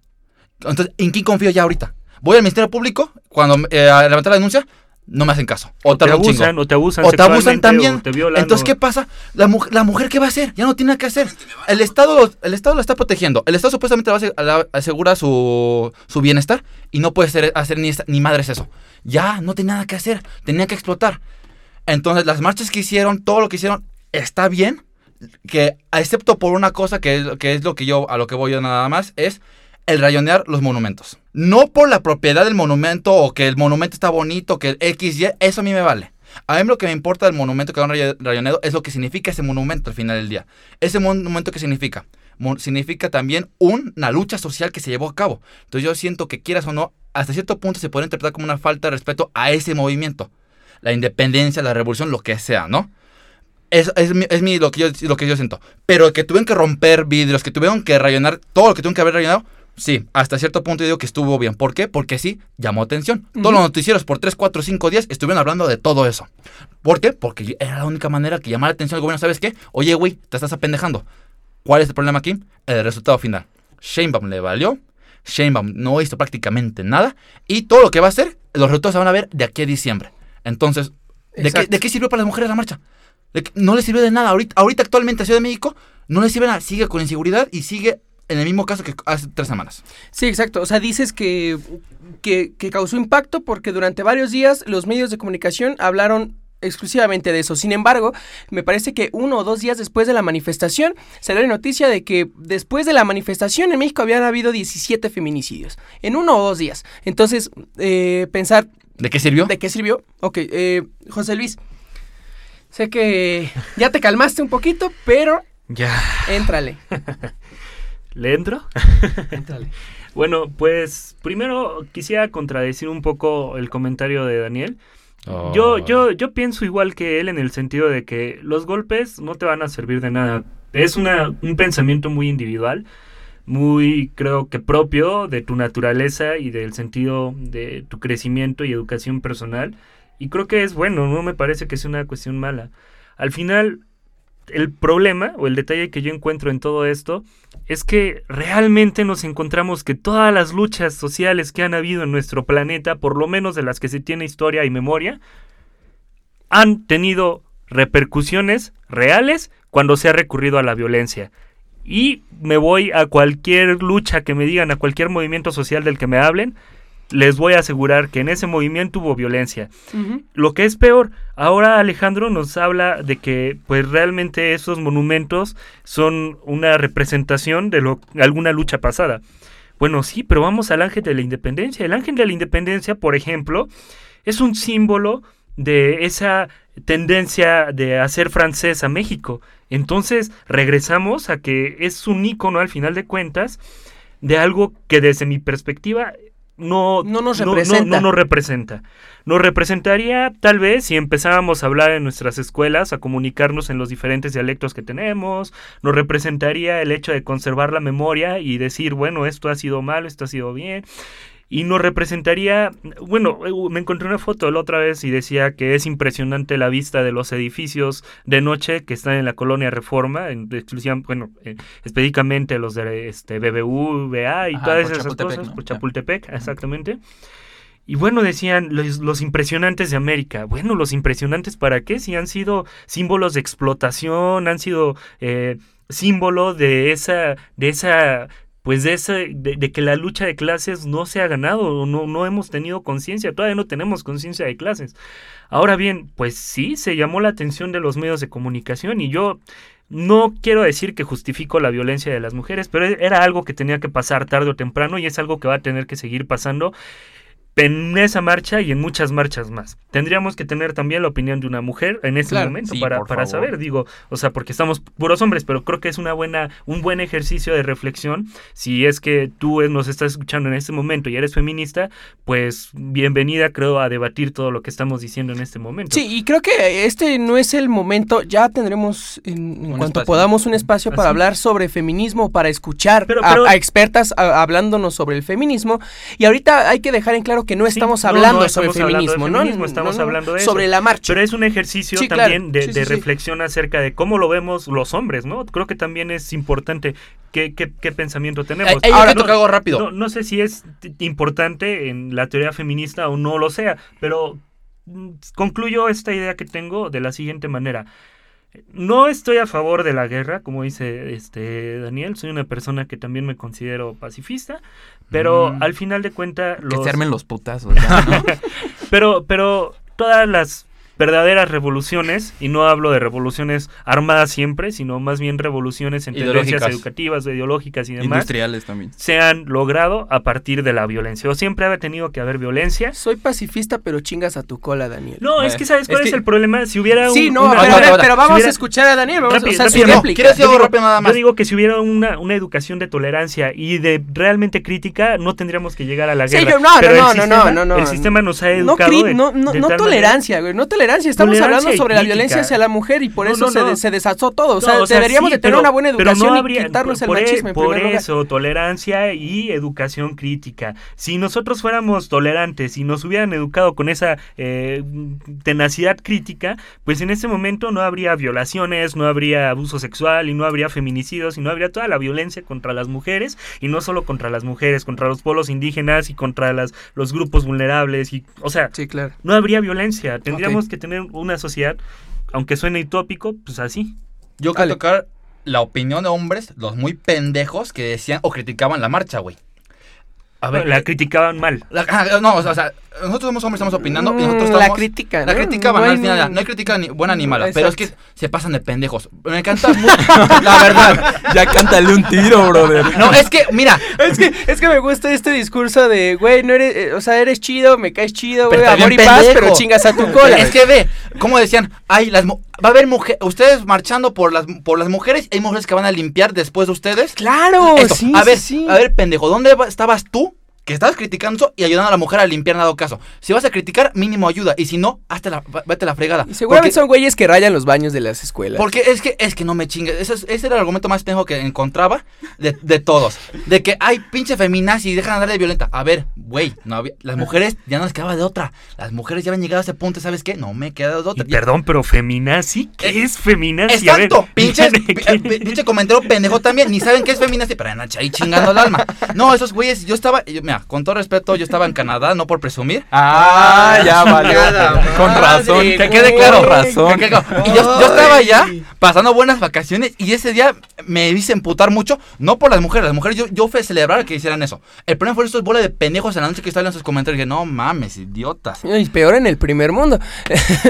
Entonces, ¿en quién confío ya ahorita? Voy al Ministerio Público, cuando eh, a levantar la denuncia, no me hacen caso. O, O te un chingo. abusan, o te abusan O te abusan también. o te violan, Entonces, ¿qué pasa? La, mu- la mujer, ¿qué va a hacer? Ya no tiene nada que hacer. El Estado, el Estado la está protegiendo. El Estado supuestamente la- asegura su, su bienestar y no puede ser, hacer ni, ni madres eso. Ya, no tiene nada que hacer. Tenía que explotar. Entonces, las marchas que hicieron, todo lo que hicieron, está bien. Que, excepto por una cosa que es, que es lo que yo, a lo que voy yo nada más, es el rayonear los monumentos. No por la propiedad del monumento o que el monumento está bonito, que el XY, eso a mí me vale. A mí lo que me importa del monumento que han ray- rayoneado es lo que significa ese monumento al final del día. Ese monumento que significa? Significa también una lucha social que se llevó a cabo. Entonces yo siento que quieras o no, hasta cierto punto se puede interpretar como una falta de respeto a ese movimiento. La independencia, la revolución, lo que sea, ¿no? Es, es, mi, es mi- lo, que lo que yo siento. Pero que tuvieron que romper vidrios, que tuvieron que rayonar todo lo que tuvieron que haber rayonado, sí, hasta cierto punto yo digo que estuvo bien. ¿Por qué? Porque sí, llamó atención. Todos los noticieros por 3, 4, 5 días estuvieron hablando de todo eso. ¿Por qué? Porque era la única manera que llamara la atención al gobierno. ¿Sabes qué? Oye, güey, te estás apendejando. ¿Cuál es el problema aquí? El resultado final. Sheinbaum le valió. Sheinbaum no hizo prácticamente nada. Y todo lo que va a hacer, los resultados se van a ver de aquí a diciembre. Entonces, ¿de qué, Exacto. de qué sirvió para las mujeres la marcha? No le sirvió de nada. Ahorita, ahorita actualmente a Ciudad de México no le sirve nada. Sigue con inseguridad y sigue en el mismo caso que hace tres semanas. Sí, exacto. O sea, dices que, que, que causó impacto porque durante varios días los medios de comunicación hablaron exclusivamente de eso. Sin embargo, me parece que uno o dos días después de la manifestación salió la noticia de que después de la manifestación en México habían habido 17 feminicidios. En uno o dos días. Entonces, eh, pensar, ¿De qué sirvió? ¿de qué sirvió? Ok, eh, José Luis. Sé que ya te calmaste un poquito, pero Ya. éntrale. ¿Le entro? Bueno, pues primero quisiera contradecir un poco el comentario de Daniel. Yo, yo, yo pienso igual que él en el sentido de que los golpes no te van a servir de nada. Es una, un pensamiento muy individual, muy creo que propio de tu naturaleza y del sentido de tu crecimiento y educación personal. Y creo que es bueno, no me parece que sea una cuestión mala. Al final, el problema o el detalle que yo encuentro en todo esto es que realmente nos encontramos que todas las luchas sociales que han habido en nuestro planeta, por lo menos de las que se tiene historia y memoria, han tenido repercusiones reales cuando se ha recurrido a la violencia. Y me voy a cualquier lucha que me digan, a cualquier movimiento social del que me hablen, les voy a asegurar que en ese movimiento hubo violencia. Lo que es peor, ahora Alejandro nos habla de que pues realmente esos monumentos son una representación de lo, alguna lucha pasada. Bueno, sí, pero vamos al ángel de la independencia. El ángel de la independencia, por ejemplo, es un símbolo de esa tendencia de hacer francés a México. Entonces regresamos a que es un icono al final de cuentas de algo que desde mi perspectiva no, no nos representa. No, nos representa. Nos representaría tal vez si empezábamos a hablar en nuestras escuelas, a comunicarnos en los diferentes dialectos que tenemos, nos representaría el hecho de conservar la memoria y decir, bueno, esto ha sido malo, esto ha sido bien y nos representaría, bueno, eh, me encontré una foto la otra vez y decía que es impresionante la vista de los edificios de noche que están en la colonia Reforma, en, bueno, eh, específicamente los de este BBVA y todas esas cosas, por Chapultepec, exactamente. Y bueno, decían los, impresionantes de América. Bueno, los impresionantes para qué? Si han sido símbolos de explotación, han sido eh, símbolo de esa, de esa pues de, ese, de, que la lucha de clases no se ha ganado, no, no hemos tenido conciencia, todavía no tenemos conciencia de clases. Ahora bien, pues sí, se llamó la atención de los medios de comunicación y yo no quiero decir que justifico la violencia de las mujeres, pero era algo que tenía que pasar tarde o temprano y es algo que va a tener que seguir pasando en esa marcha y en muchas marchas más. Tendríamos que tener también la opinión de una mujer en este momento para, para saber, digo, o sea, porque estamos puros hombres, pero creo que es una buena, un buen ejercicio de reflexión. Si es que tú nos estás escuchando en este momento y eres feminista, pues bienvenida, creo, a debatir todo lo que estamos diciendo en este momento. Sí, y creo que este no es el momento, ya tendremos en, cuanto podamos un espacio para hablar sobre feminismo, para escuchar a, expertas hablándonos sobre el feminismo. Y ahorita hay que dejar en claro que no estamos hablando sobre feminismo, ¿no? Estamos hablando de sobre la marcha. Pero es un ejercicio también de, reflexión acerca de cómo lo vemos los hombres, ¿no? Creo que también es importante qué, qué, pensamiento tenemos. Ahora, toca algo rápido. No, sé si es importante en la teoría feminista o no lo sea, pero mm, concluyo esta idea que tengo de la siguiente manera. No estoy a favor de la guerra, como dice este Daniel, soy una persona que también me considero pacifista, pero mm. al final de cuentas... Que se armen los putazos. pero, pero todas las verdaderas revoluciones, y no hablo de revoluciones armadas siempre, sino más bien revoluciones en tendencias educativas, ideológicas y demás. Industriales también. Se han logrado a partir de la violencia. O siempre ha tenido que haber violencia. Soy pacifista, pero chingas a tu cola, Daniel. No, es que ¿sabes cuál es, el problema? Si hubiera Sí, no, pero, vamos a escuchar a Daniel. Vamos, rápido, o sea, rápido, rápido nada más? Yo digo que si hubiera una, una, educación de tolerancia y de realmente crítica, no tendríamos que llegar a la guerra. Sí, no, pero no, no, no, no, no, El sistema nos ha educado No, no, no, tolerancia, güey, no tolerancia Estamos hablando sobre la violencia hacia la mujer y por eso se, se, desató todo. O sea, deberíamos de tener una buena educación habría, y quitarnos el machismo. por eso, tolerancia y educación crítica. Si nosotros fuéramos tolerantes y nos hubieran educado con esa eh, tenacidad crítica, pues en ese momento no habría violaciones, no habría abuso sexual y no habría feminicidios y no habría toda la violencia contra las mujeres y no solo contra las mujeres, contra los pueblos indígenas y contra las, los grupos vulnerables. y O sea, sí, claro. no habría violencia. Tendríamos que tener una sociedad, aunque suene utópico, pues así. Yo quiero tocar la opinión de hombres, los muy pendejos que decían o criticaban la marcha, güey. A ver, la criticaban mal. no, o sea, nosotros somos hombres, estamos opinando y nosotros mm, estamos... La crítica, La crítica no, hay, no hay crítica ni buena ni mala, pero es que se pasan de pendejos. Me encanta mucho, la verdad. Ya cántale un tiro, brother. No, es que, mira. Es que, es que me gusta este discurso de, güey, no eres, eh, o sea, eres chido, me caes chido, güey, amor y paz, pero chingas a tu cola. Es que ve, como decían, ay, las, va a haber mujeres, ustedes marchando por las, por las mujeres, hay mujeres que van a limpiar después de ustedes. Claro, sí, A ver, sí. a ver, pendejo, ¿dónde estabas tú que estabas criticando eso y ayudando a la mujer a limpiar en dado caso. Si vas a criticar, mínimo ayuda. Y si no, hazte la, vete la fregada. Y seguramente Porque- son güeyes que rayan los baños de las escuelas. porque es que, es que no me chingues. Ese, es- ese era el argumento más pendejo que encontraba de, de todos. De que hay pinche feminazi y dejan andar de violenta. A ver, güey, no había- las mujeres ya no les quedaba de otra. Las mujeres ya habían llegado a ese punto, ¿sabes qué? No me queda de otra. Y perdón, pero feminazi, ¿qué Eh, es feminazi? A ver, Exacto, pinche, dígame, ¿qué- pinche comentario pendejo también, ni saben qué es feminazi, pero andan ahí chingando el alma. No, esos güeyes, yo estaba, yo- mira, con todo respeto, yo estaba en Canadá, no por presumir. Ah, ya valió. Nada Con razón. Que quede claro, Con razón. Que- que- Y yo, yo estaba allá pasando buenas vacaciones y ese día me hice emputar mucho, no por las mujeres, las mujeres yo, yo fui a celebrar que hicieran eso. El problema fue estos bola de pendejos en la noche que estaban en sus comentarios y dije, no mames, idiotas. Y peor en el primer mundo.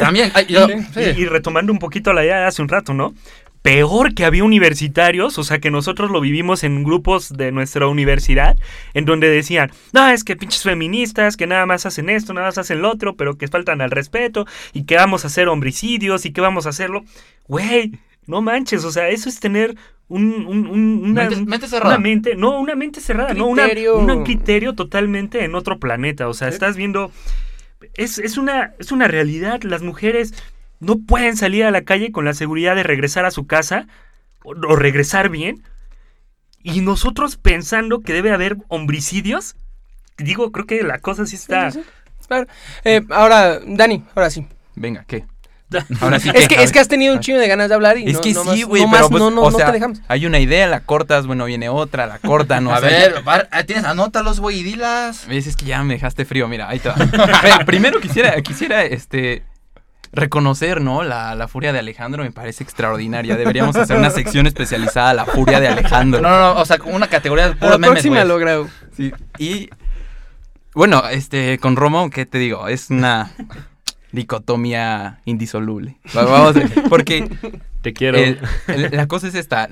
También, ay, yo- Y, sí. y retomando un poquito la idea de hace un rato, ¿no? Peor que había universitarios, o sea que nosotros lo vivimos en grupos de nuestra universidad, en donde decían, no, es que pinches feministas, que nada más hacen esto, nada más hacen lo otro, pero que faltan al respeto, y que vamos a hacer homicidios, y que vamos a hacerlo. Güey, no manches, o sea, eso es tener un, un- un- una, Mente- mente cerrada. una mente, no, una mente cerrada, no, una- Criterio. un criterio totalmente en otro planeta, o sea, Sí. estás viendo es, es una, es una realidad. Las mujeres no pueden salir a la calle con la seguridad de regresar a su casa o, o regresar bien. Y nosotros pensando que debe haber homicidios. Digo, creo que la cosa sí está. Sí, sí, sí. Claro. Eh, ahora, Dani, ahora sí. Venga, ¿qué? Ahora sí Es que, es que has tenido un chingo de ganas de hablar y Es no, que no sí, más- güey, no pero pues, no, no, o no te dejamos. hay una idea, la cortas, bueno, viene otra, la corta, no A ver, ah, tienes, anótalos, güey, y dilas. ¿Ves? Es que ya me dejaste frío, mira, ahí te va. Pero primero quisiera, quisiera, este, reconocer, ¿no? La, la furia de Alejandro me parece extraordinaria. Deberíamos hacer una sección especializada a la furia de Alejandro. No, no, no, o sea, con una categoría de A puros la memes, próxima lo grabo. Sí, y, bueno, este, con Romo, ¿qué te digo? Es una dicotomía indisoluble. Va- Vamos a- porque Te quiero. El- el- la cosa es esta.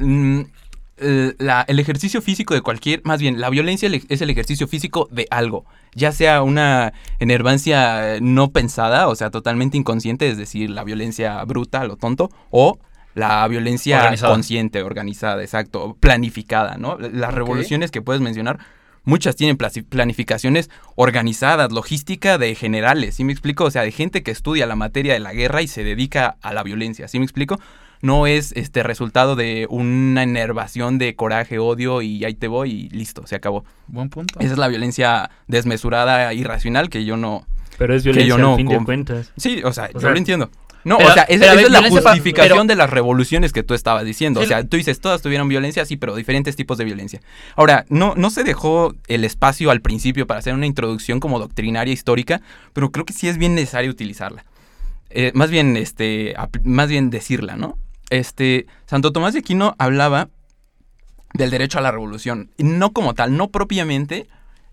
El, la- el ejercicio físico de cualquier, más bien, la violencia le- es el ejercicio físico de algo, ya sea una enervancia eh, no pensada, o sea, totalmente inconsciente, es decir, la violencia bruta, lo tonto, o la violencia Organizada. consciente, organizada, exacto, planificada, ¿no? Las revoluciones que puedes mencionar, muchas tienen planificaciones organizadas, logística de generales, ¿sí me explico? O sea, de gente que estudia la materia de la guerra y se dedica a la violencia, ¿sí me explico? No es este resultado de una enervación de coraje, odio y ahí te voy y listo, se acabó. Buen punto. Esa es la violencia desmesurada, irracional que yo no... Pero es que violencia yo no al fin de cuentas. Sí, o sea, O yo sea, lo entiendo. No, pero- o sea, esa, es la justificación pero- de las revoluciones que tú estabas diciendo. O sea, tú dices, todas tuvieron violencia, sí, pero diferentes tipos de violencia. Ahora, no, no se dejó el espacio al principio para hacer una introducción como doctrinaria histórica, pero creo que sí es bien necesario utilizarla. Eh, más bien, este, más bien decirla, ¿no? Este, Santo Tomás de Aquino hablaba del derecho a la revolución. No como tal, no propiamente.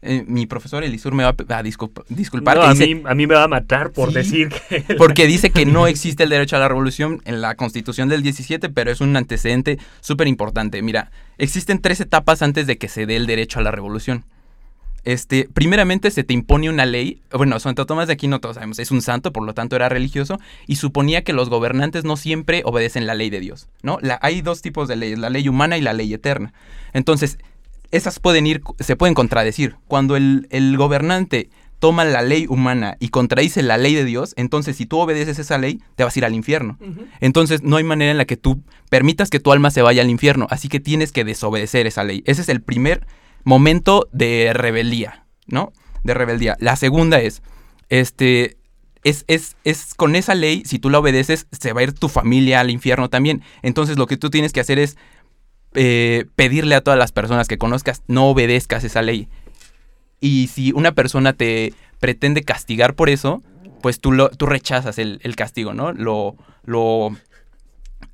eh, mi profesor Elisur me va a, a disculpa- disculpar. No, a, dice- mí, a mí me va a matar por Sí. decir que. porque dice que no existe el derecho a la revolución en la constitución del 17, pero es un antecedente súper importante. Mira, existen tres etapas antes de que se dé el derecho a la revolución. Este, primeramente se te impone una ley, bueno, Santo Tomás de Aquino todos sabemos, es un santo, por lo tanto era religioso, y suponía que los gobernantes no siempre obedecen la ley de Dios, ¿no? La- hay dos tipos de leyes, la ley humana y la ley eterna. Entonces, esas pueden ir, se pueden contradecir. Cuando el, el gobernante toma la ley humana y contradice la ley de Dios, entonces si tú obedeces esa ley, te vas a ir al infierno. Entonces no hay manera en la que tú permitas que tu alma se vaya al infierno, así que tienes que desobedecer esa ley. Ese es el primer momento de rebeldía, ¿no? De rebeldía. La segunda es, este, es, es, es con esa ley, si tú la obedeces, se va a ir tu familia al infierno también. Entonces lo que tú tienes que hacer es eh, pedirle a todas las personas que conozcas, no obedezcas esa ley. Y si una persona te pretende castigar por eso, pues tú, lo, tú rechazas el, el castigo, ¿no? Lo, lo,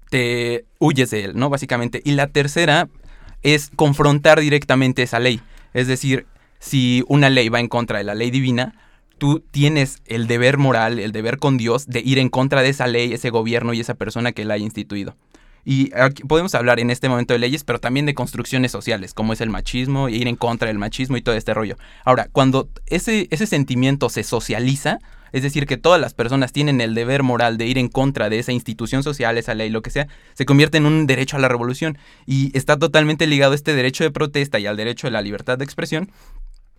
te huyes de él, ¿no? Básicamente. Y la tercera es confrontar directamente esa ley. Es decir, si una ley va en contra de la ley divina, tú tienes el deber moral, el deber con Dios de ir en contra de esa ley, ese gobierno y esa persona que la haya instituido. Y aquí podemos hablar en este momento de leyes, pero también de construcciones sociales, como es el machismo, e ir en contra del machismo y todo este rollo. Ahora, cuando ese, ese sentimiento se socializa, es decir, que todas las personas tienen el deber moral de ir en contra de esa institución social, esa ley, lo que sea, se convierte en un derecho a la revolución. Y está totalmente ligado este derecho de protesta y al derecho de la libertad de expresión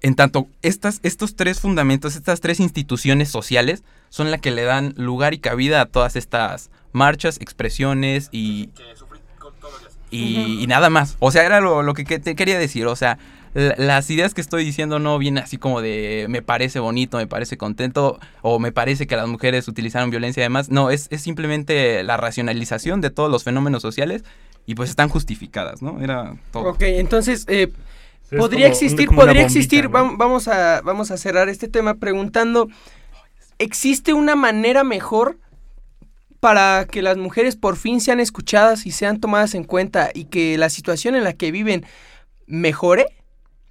en tanto estas, estos tres fundamentos, estas tres instituciones sociales son las que le dan lugar y cabida a todas estas marchas, expresiones y, y, y nada más. O sea, era lo, lo que, te quería decir. O sea, las ideas que estoy diciendo no vienen así como de me parece bonito, me parece contento o me parece que las mujeres utilizaron violencia y demás. No, es, es simplemente la racionalización de todos los fenómenos sociales y pues están justificadas, ¿no? Era todo. Ok, entonces, eh, podría como- existir, como podría bombita, existir, ¿no? vam- vamos, a, vamos a cerrar este tema preguntando, ¿existe una manera mejor para que las mujeres por fin sean escuchadas y sean tomadas en cuenta y que la situación en la que viven mejore?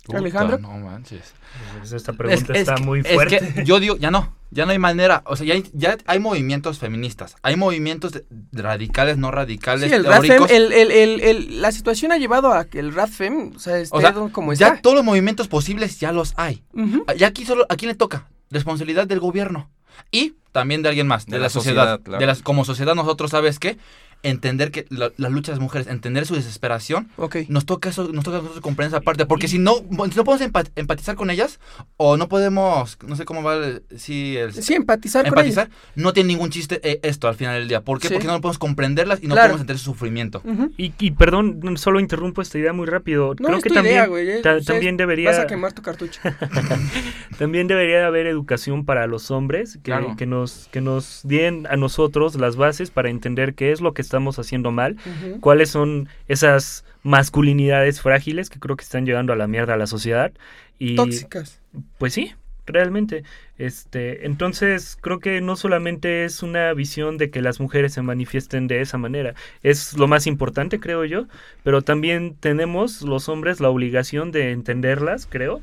Puta, Alejandro. No manches. Pues esta pregunta Es- es está muy es fuerte. que yo digo, ya no, ya no hay manera. O sea, ya hay, ya hay movimientos feministas, hay movimientos radicales, no radicales, Sí, el RADFEM, teóricos. el, el- el- el- la situación ha llevado a que el RADFEM, o sea, esté O sea, como ya está. todos los movimientos posibles ya los hay. Ujú. Ya aquí solo, ¿a quién le toca? Responsabilidad del gobierno. Y también de alguien más, de, De la, la sociedad. sociedad, claro. de las, como sociedad nosotros, ¿sabes qué? Entender que la, la lucha de las mujeres, entender su desesperación, nos toca eso, nos toca a nosotros comprender esa parte, porque si no, si no podemos empa- empatizar con ellas, o no podemos, no sé cómo va el, sí, el- Sí, empatizar, con empatizar, no tiene ningún chiste eh, esto al final del día. ¿Por qué? Sí. Porque no podemos comprenderlas y no Claro. podemos entender su sufrimiento. Y, y perdón, solo interrumpo esta idea muy rápido. No, Creo es que tu también, idea, güey. eh. ta- O sea, también debería Vas a quemar tu cartucho. también debería de haber educación para los hombres que, Claro. que nos que nos den a nosotros las bases para entender qué es lo que estamos haciendo mal, cuáles son esas masculinidades frágiles que creo que están llegando a la mierda a la sociedad y Tóxicas. Pues sí, realmente. Este, entonces creo que no solamente es una visión de que las mujeres se manifiesten de esa manera, es lo más importante, creo yo, pero también tenemos los hombres la obligación de entenderlas, creo,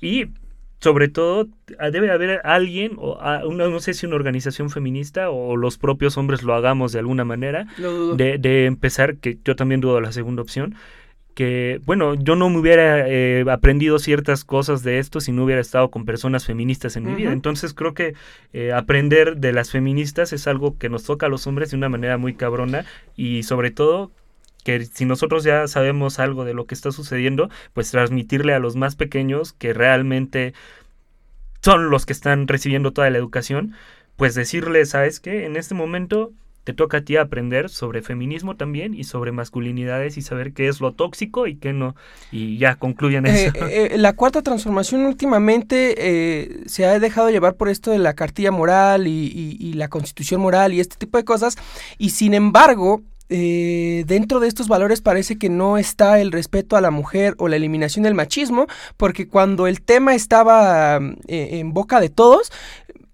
y sobre todo ah, debe haber alguien o ah, una- no sé si una organización feminista o los propios hombres lo hagamos de alguna manera de, de empezar, que yo también dudo la segunda opción, que, bueno, yo no me hubiera eh, aprendido ciertas cosas de esto si no hubiera estado con personas feministas en mi vida. Entonces creo que eh, aprender de las feministas es algo que nos toca a los hombres de una manera muy cabrona y sobre todo que si nosotros ya sabemos algo de lo que está sucediendo, pues transmitirle a los más pequeños que realmente son los que están recibiendo toda la educación, pues decirles, ¿sabes qué? En este momento te toca a ti aprender sobre feminismo también y sobre masculinidades y saber qué es lo tóxico y qué no. Y ya concluyen Eh, eso. eh, la cuarta transformación últimamente eh, se ha dejado llevar por esto de la cartilla moral y, y- y la constitución moral y este tipo de cosas. Y sin embargo, eh, dentro de estos valores parece que no está el respeto a la mujer o la eliminación del machismo, porque cuando el tema estaba eh, en boca de todos,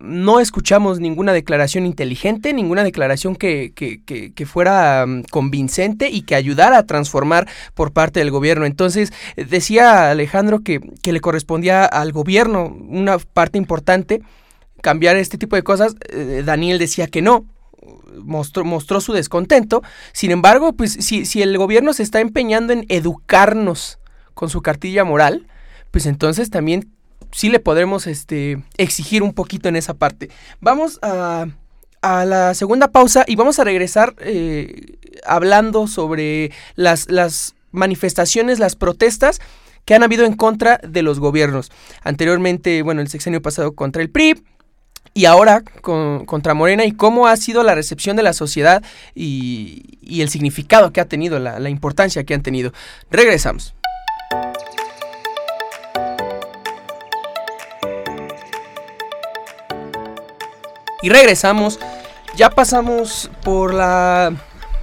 no escuchamos ninguna declaración inteligente, ninguna declaración que, que- que- fuera mm, convincente y que ayudara a transformar por parte del gobierno. Entonces, decía Alejandro que, que le correspondía al gobierno una parte importante cambiar este tipo de cosas. Eh, Daniel decía que no. Mostró, mostró su descontento. Sin embargo, pues si, si el gobierno se está empeñando en educarnos con su cartilla moral, pues entonces también sí le podremos este, exigir un poquito en esa parte. Vamos a, a la segunda pausa y vamos a regresar eh, hablando sobre las, las manifestaciones, las protestas que han habido en contra de los gobiernos. Anteriormente, bueno, el sexenio pasado contra el PRI, y ahora con- contra Morena y cómo ha sido la recepción de la sociedad y, y el significado que ha tenido, la, la importancia que han tenido. Regresamos. Y regresamos. Ya pasamos por la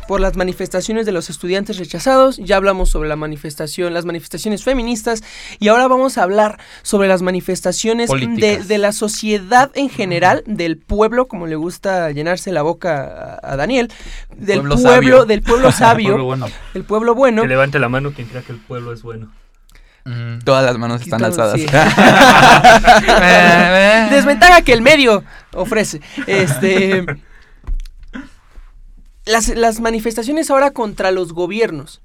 por las manifestaciones de los estudiantes rechazados, ya hablamos sobre la manifestación, las manifestaciones feministas y ahora vamos a hablar sobre las manifestaciones de, la sociedad en general, del pueblo, como le gusta llenarse la boca a, a Daniel, del Pueblo pueblo, sabio. del pueblo sabio, Pueblo bueno. el pueblo bueno. Que levante la mano quien crea que el pueblo es bueno. Mm. Todas las manos están alzadas. sí. Desventaja que el medio ofrece. Este. Las, las manifestaciones ahora contra los gobiernos.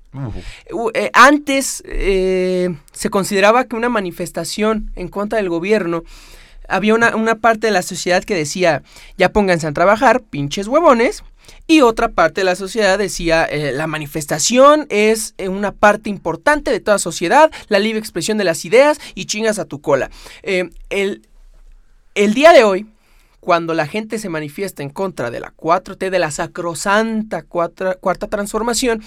Eh, antes eh, se consideraba que una manifestación en contra del gobierno había una, una parte de la sociedad que decía, ya pónganse a trabajar, pinches huevones. Y otra parte de la sociedad decía, eh, la manifestación es una parte importante de toda sociedad, la libre expresión de las ideas y chingas a tu cola. El, el día de hoy, cuando la gente se manifiesta en contra de la 4T, de la sacrosanta cuarta, cuarta transformación,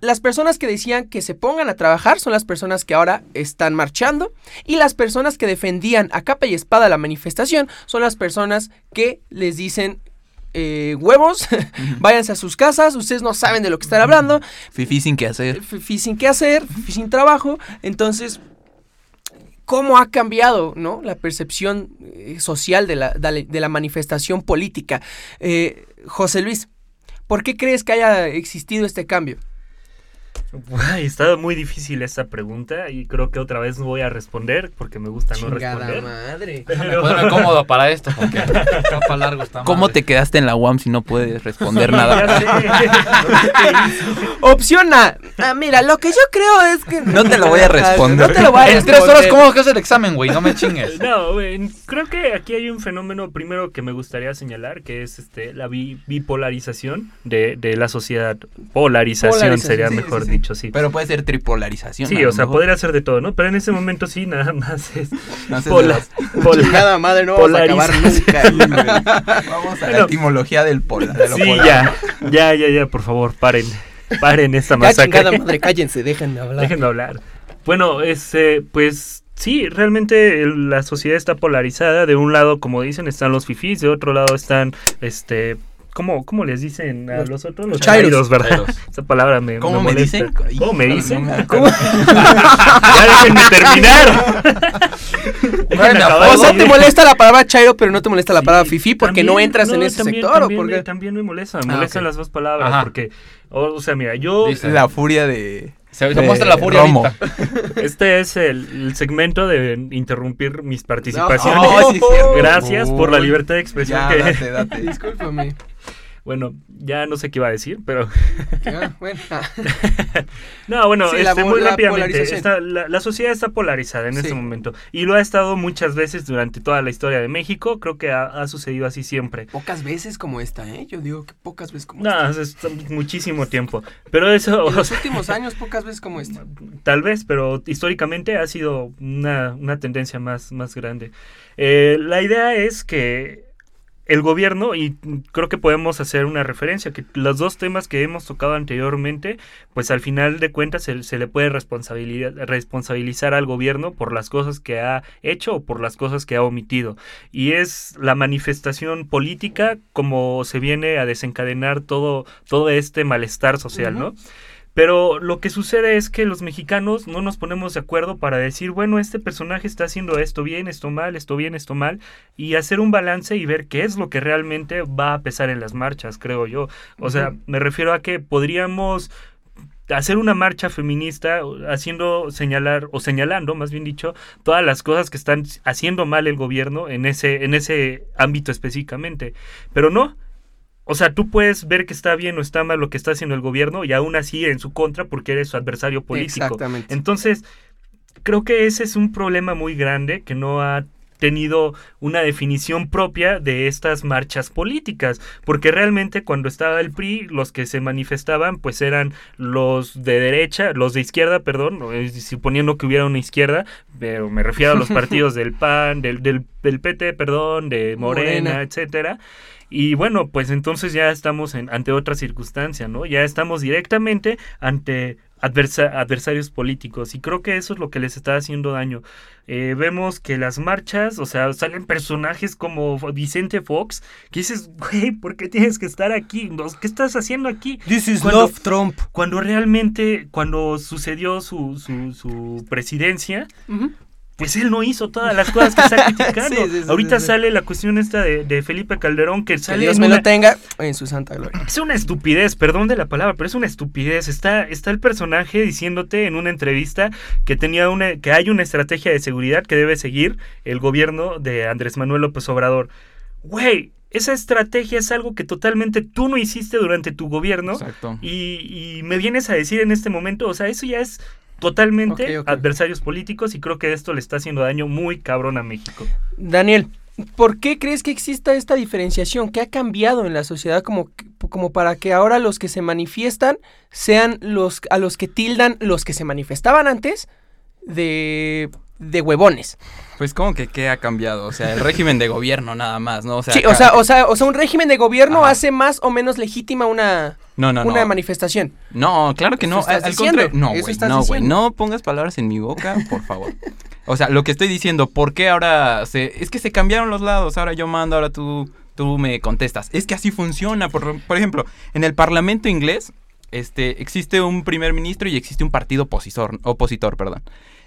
las personas que decían que se pongan a trabajar son las personas que ahora están marchando y las personas que defendían a capa y espada la manifestación son las personas que les dicen eh, huevos, váyanse a sus casas, ustedes no saben de lo que están hablando. Fifi sin qué hacer. Fifi sin qué hacer, fifi sin trabajo. Entonces, ¿cómo ha cambiado ¿no? la percepción eh, social de la, de la manifestación política? Eh, José Luis, ¿por qué crees que haya existido este cambio? Está muy difícil esta pregunta y creo que otra vez no voy a responder porque me gusta no responder. madre. Pero... Cómodo para esto porque capa largo está ¿Cómo madre. te quedaste en la UAM si no puedes responder nada? Opción A. Ah, mira, lo que yo creo es que... No te lo voy a responder. No te lo voy a En responder. tres horas, ¿cómo que haces el examen, güey? No me chingues. No, güey, creo que aquí hay un fenómeno primero que me gustaría señalar, que es este la bi- bipolarización de, de la sociedad. Polarización, Polarización, sería sí, mejor sí, sí. dicho, sí. Pero puede ser tripolarización. Sí, o sea, mejor. podría ser de todo, ¿no? Pero en ese momento sí, nada más es No sé, pola- de pola- Chingada madre, no vamos a acabar. Vamos a la etimología del pola. de Sí, polar. ya, ya, ya, ya, por favor, paren. Paren esta masacre. chingada madre, cállense, déjenme hablar. Déjenme hablar. Bueno, este, pues sí, realmente la sociedad está polarizada. De un lado, como dicen, están los fifís, de otro lado están, este, ¿cómo, cómo les dicen a Los los otros? Los chairos. chairos, ¿verdad? Chairos. Esa palabra me, ¿Cómo me molesta. dicen? ¿Cómo me dicen? me ya déjenme terminar. Bueno, O sea, te molesta la palabra chairo, pero no te molesta la Sí, palabra fifi porque no entras en ese también- sector, también ¿o me-? También me molesta, me Ah, molestan las dos palabras Ajá. porque, o, o sea, mira, yo... Dice. La furia de. Se, se muestra la furia Romo. ahorita. Este es el, el segmento de interrumpir mis participaciones. No, sí, cierto. Gracias por la libertad de expresión. Ya, que- date, date. Discúlpame. Bueno, ya no sé qué iba a decir, pero... Ah, bueno. No, bueno, Sí, este, muy la rápidamente. está- la, la sociedad está polarizada en Sí. este momento. Y lo ha estado muchas veces durante toda la historia de México. Creo que ha, ha sucedido así siempre. Pocas veces como esta, ¿eh? Yo digo que pocas veces como No, esta. es, es muchísimo tiempo. Pero eso, En los últimos años, pocas veces como esta. Tal vez, pero históricamente ha sido una, una tendencia más, más grande. Eh, la idea es que el gobierno, y creo que podemos hacer una referencia, que los dos temas que hemos tocado anteriormente, pues al final de cuentas se, se le puede responsabilidad, responsabilizar al gobierno por las cosas que ha hecho o por las cosas que ha omitido. Y es la manifestación política como se viene a desencadenar todo, todo este malestar social. ¿no? Pero lo que sucede es que los mexicanos no nos ponemos de acuerdo para decir, bueno, este personaje está haciendo esto bien, esto mal, esto bien, esto mal, y hacer un balance y ver qué es lo que realmente va a pesar en las marchas, creo yo. O sea, me refiero a que podríamos hacer una marcha feminista haciendo señalar o señalando más bien dicho todas las cosas que están haciendo mal el gobierno en ese en ese ámbito específicamente pero no o sea, tú puedes ver que está bien o está mal lo que está haciendo el gobierno y aún así en su contra porque eres su adversario político. Exactamente. Entonces, creo que ese es un problema muy grande que no ha tenido una definición propia de estas marchas políticas, porque realmente cuando estaba el PRI, los que se manifestaban pues eran los de derecha, los de izquierda, perdón, suponiendo que hubiera una izquierda, pero me refiero a los partidos del PAN, del, del, del PT, perdón, de Morena, Morena. etcétera. Y bueno, pues entonces ya estamos en, ante otra circunstancia, ¿no? Ya estamos directamente ante adversa- adversarios políticos y creo que eso es lo que les está haciendo daño. Eh, vemos que las marchas, o sea, salen personajes como Vicente Fox, que dices, güey, ¿por qué tienes que estar aquí? ¿Qué estás haciendo aquí? This is Cuando- love Trump. Cuando realmente, cuando sucedió su, su, su presidencia. Pues él no hizo todas las cosas que está criticando. Sí, sí, sí, Ahorita sale la cuestión esta de, de Felipe Calderón, que Que sale Dios en me una- lo tenga en su santa gloria. es una estupidez, perdón de la palabra, pero es una estupidez. Está, está el personaje diciéndote en una entrevista que tenía una, que hay una estrategia de seguridad que debe seguir el gobierno de Andrés Manuel López Obrador. Güey, esa estrategia es algo que totalmente tú no hiciste durante tu gobierno Exacto. y, y me vienes a decir en este momento, o sea, eso ya es totalmente adversarios políticos y creo que esto le está haciendo daño muy cabrón a México. Daniel, ¿por qué crees que exista esta diferenciación? ¿Qué ha cambiado en la sociedad como, como para que ahora los que se manifiestan sean los a los que tildan los que se manifestaban antes de, de huevones? Pues como que qué ha cambiado, o sea, el régimen de gobierno nada más, ¿no? O sea, sí, o sea, o sea, o sea, un régimen de gobierno Ajá. hace más o menos legítima una, no, no, una no. manifestación. No, claro que no. Al, contrario, no, güey. No, güey. No pongas palabras en mi boca, por favor. O sea, lo que estoy diciendo, ¿por qué ahora se. Es que se cambiaron los lados. Ahora yo mando, ahora tú, tú me contestas. Es que así funciona. Por, por ejemplo, en el Parlamento inglés, este, existe un primer ministro y existe un partido opositor, opositor, perdón.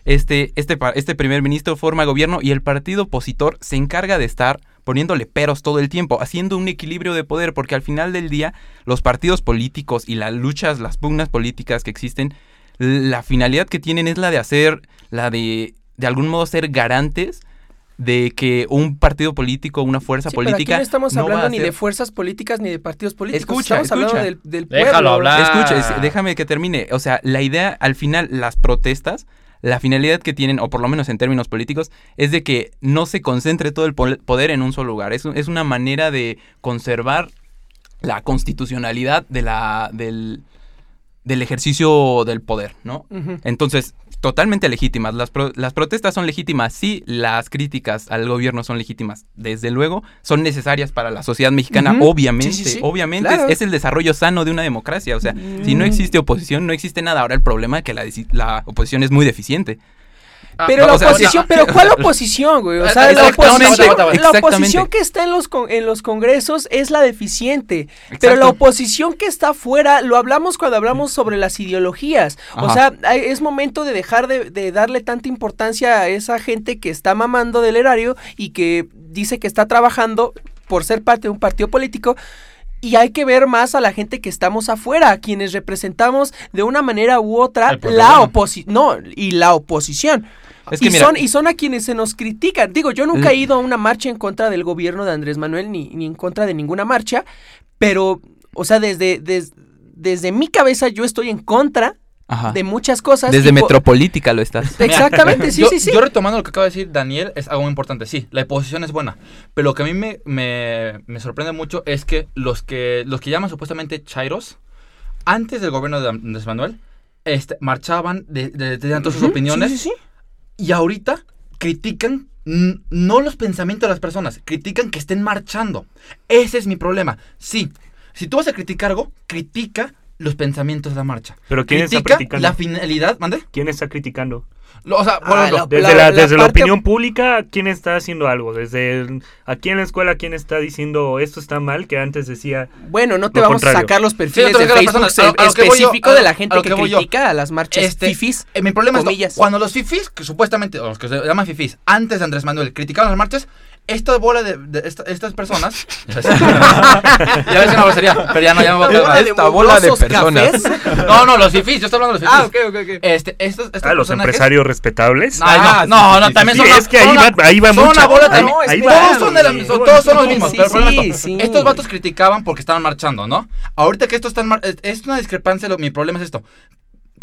Este, este, este primer ministro forma gobierno y el partido opositor se encarga de estar poniéndole peros todo el tiempo, haciendo un equilibrio de poder, porque al final del día los partidos políticos y las luchas, las pugnas políticas que existen, la finalidad que tienen es la de hacer, la de de algún modo ser garantes de que un partido político, una fuerza Sí, pero aquí política no estamos no va hablando a ni ser- de fuerzas políticas ni de partidos políticos. Escucha, estamos hablando escucha. del, del Déjalo pueblo. hablar. Escucha, es- déjame que termine. O sea, la idea, al final, las protestas, la finalidad que tienen, o por lo menos en términos políticos, es de que no se concentre todo el poder en un solo lugar. Es, es una manera de conservar la constitucionalidad de la, del, del ejercicio del poder, ¿no? Entonces, totalmente legítimas. Las, pro- las protestas son legítimas, sí, las críticas al gobierno son legítimas. Desde luego, son necesarias para la sociedad mexicana, obviamente. Sí, sí, sí. Obviamente, Claro. es, es el desarrollo sano de una democracia. O sea, si no Mm. existe oposición, no existe nada. Ahora el problema es que la, la oposición es muy deficiente. Ah, Pero no, la o sea, oposición, no, pero ¿cuál oposición, güey? O sea, la oposición, la oposición que está en los, con- en los congresos es la deficiente. Pero la oposición que está afuera, lo hablamos cuando hablamos sobre las ideologías. O sea, hay- es momento de dejar de, de darle tanta importancia a esa gente que está mamando del erario y que dice que está trabajando por ser parte de un partido político. Y hay que ver más a la gente que estamos afuera, a quienes representamos de una manera u otra la oposición. No, y la oposición. Es que y, mira- son, y son a quienes se nos critican. Digo, yo nunca he El- ido a una marcha en contra del gobierno de Andrés Manuel, ni, ni en contra de ninguna marcha, pero, o sea, desde, des- desde mi cabeza yo estoy en contra Ajá. de muchas cosas. Desde Metropolítica lo estás. Exactamente, sí, yo, sí, sí. Yo retomando lo que acaba de decir Daniel, es algo muy importante. Sí, la oposición es buena. Pero lo que a mí me, me, me sorprende mucho es que los que los que llaman supuestamente chairos, antes del gobierno de Andrés Manuel, este, marchaban, de, de, de- todas sus opiniones. sí, sí, sí. Y ahorita critican no los pensamientos de las personas, critican que estén marchando. Ese es mi problema. Sí, si tú vas a criticar algo, critica los pensamientos de la marcha. Pero ¿quién está critica criticando? la finalidad, ¿mande? ¿Quién está criticando? Lo- O sea, por Ah, ejemplo, la- Desde la- desde la parte- opinión pública, ¿quién está haciendo algo? Desde el- aquí en la escuela, ¿quién está diciendo esto está mal? Que antes decía, Bueno, no te Lo vamos contrario. a sacar los perfiles Sí, no de Facebook voy yo, específico a de la gente que, que yo. critica a las marchas Este, fifis. eh, mi problema es comillas. cuando los fifis, que supuestamente, o los que se llaman fifis, antes de Andrés Manuel, criticaban las marchas, esta bola de, de esta- estas personas, ya ves que no grosería, pero ya no, ya me voy a Bola de Esta bola de personas. cafés. No, no, los fifis, yo estoy hablando de los Ah, fifis. ok, ok, ok. Este, estos, estos ah, los empresarios respetables. No, Ah, no, sí, no, sí, también sí, son es que ahí una- va- ahí va son mucho. una bola Ah, no, ahí. Todos son, de la- son- todos son los mismos, sí, pero el problema sí, sí. Estos vatos criticaban porque estaban marchando, ¿no? Ahorita que estos están es una discrepancia, lo- mi problema es esto.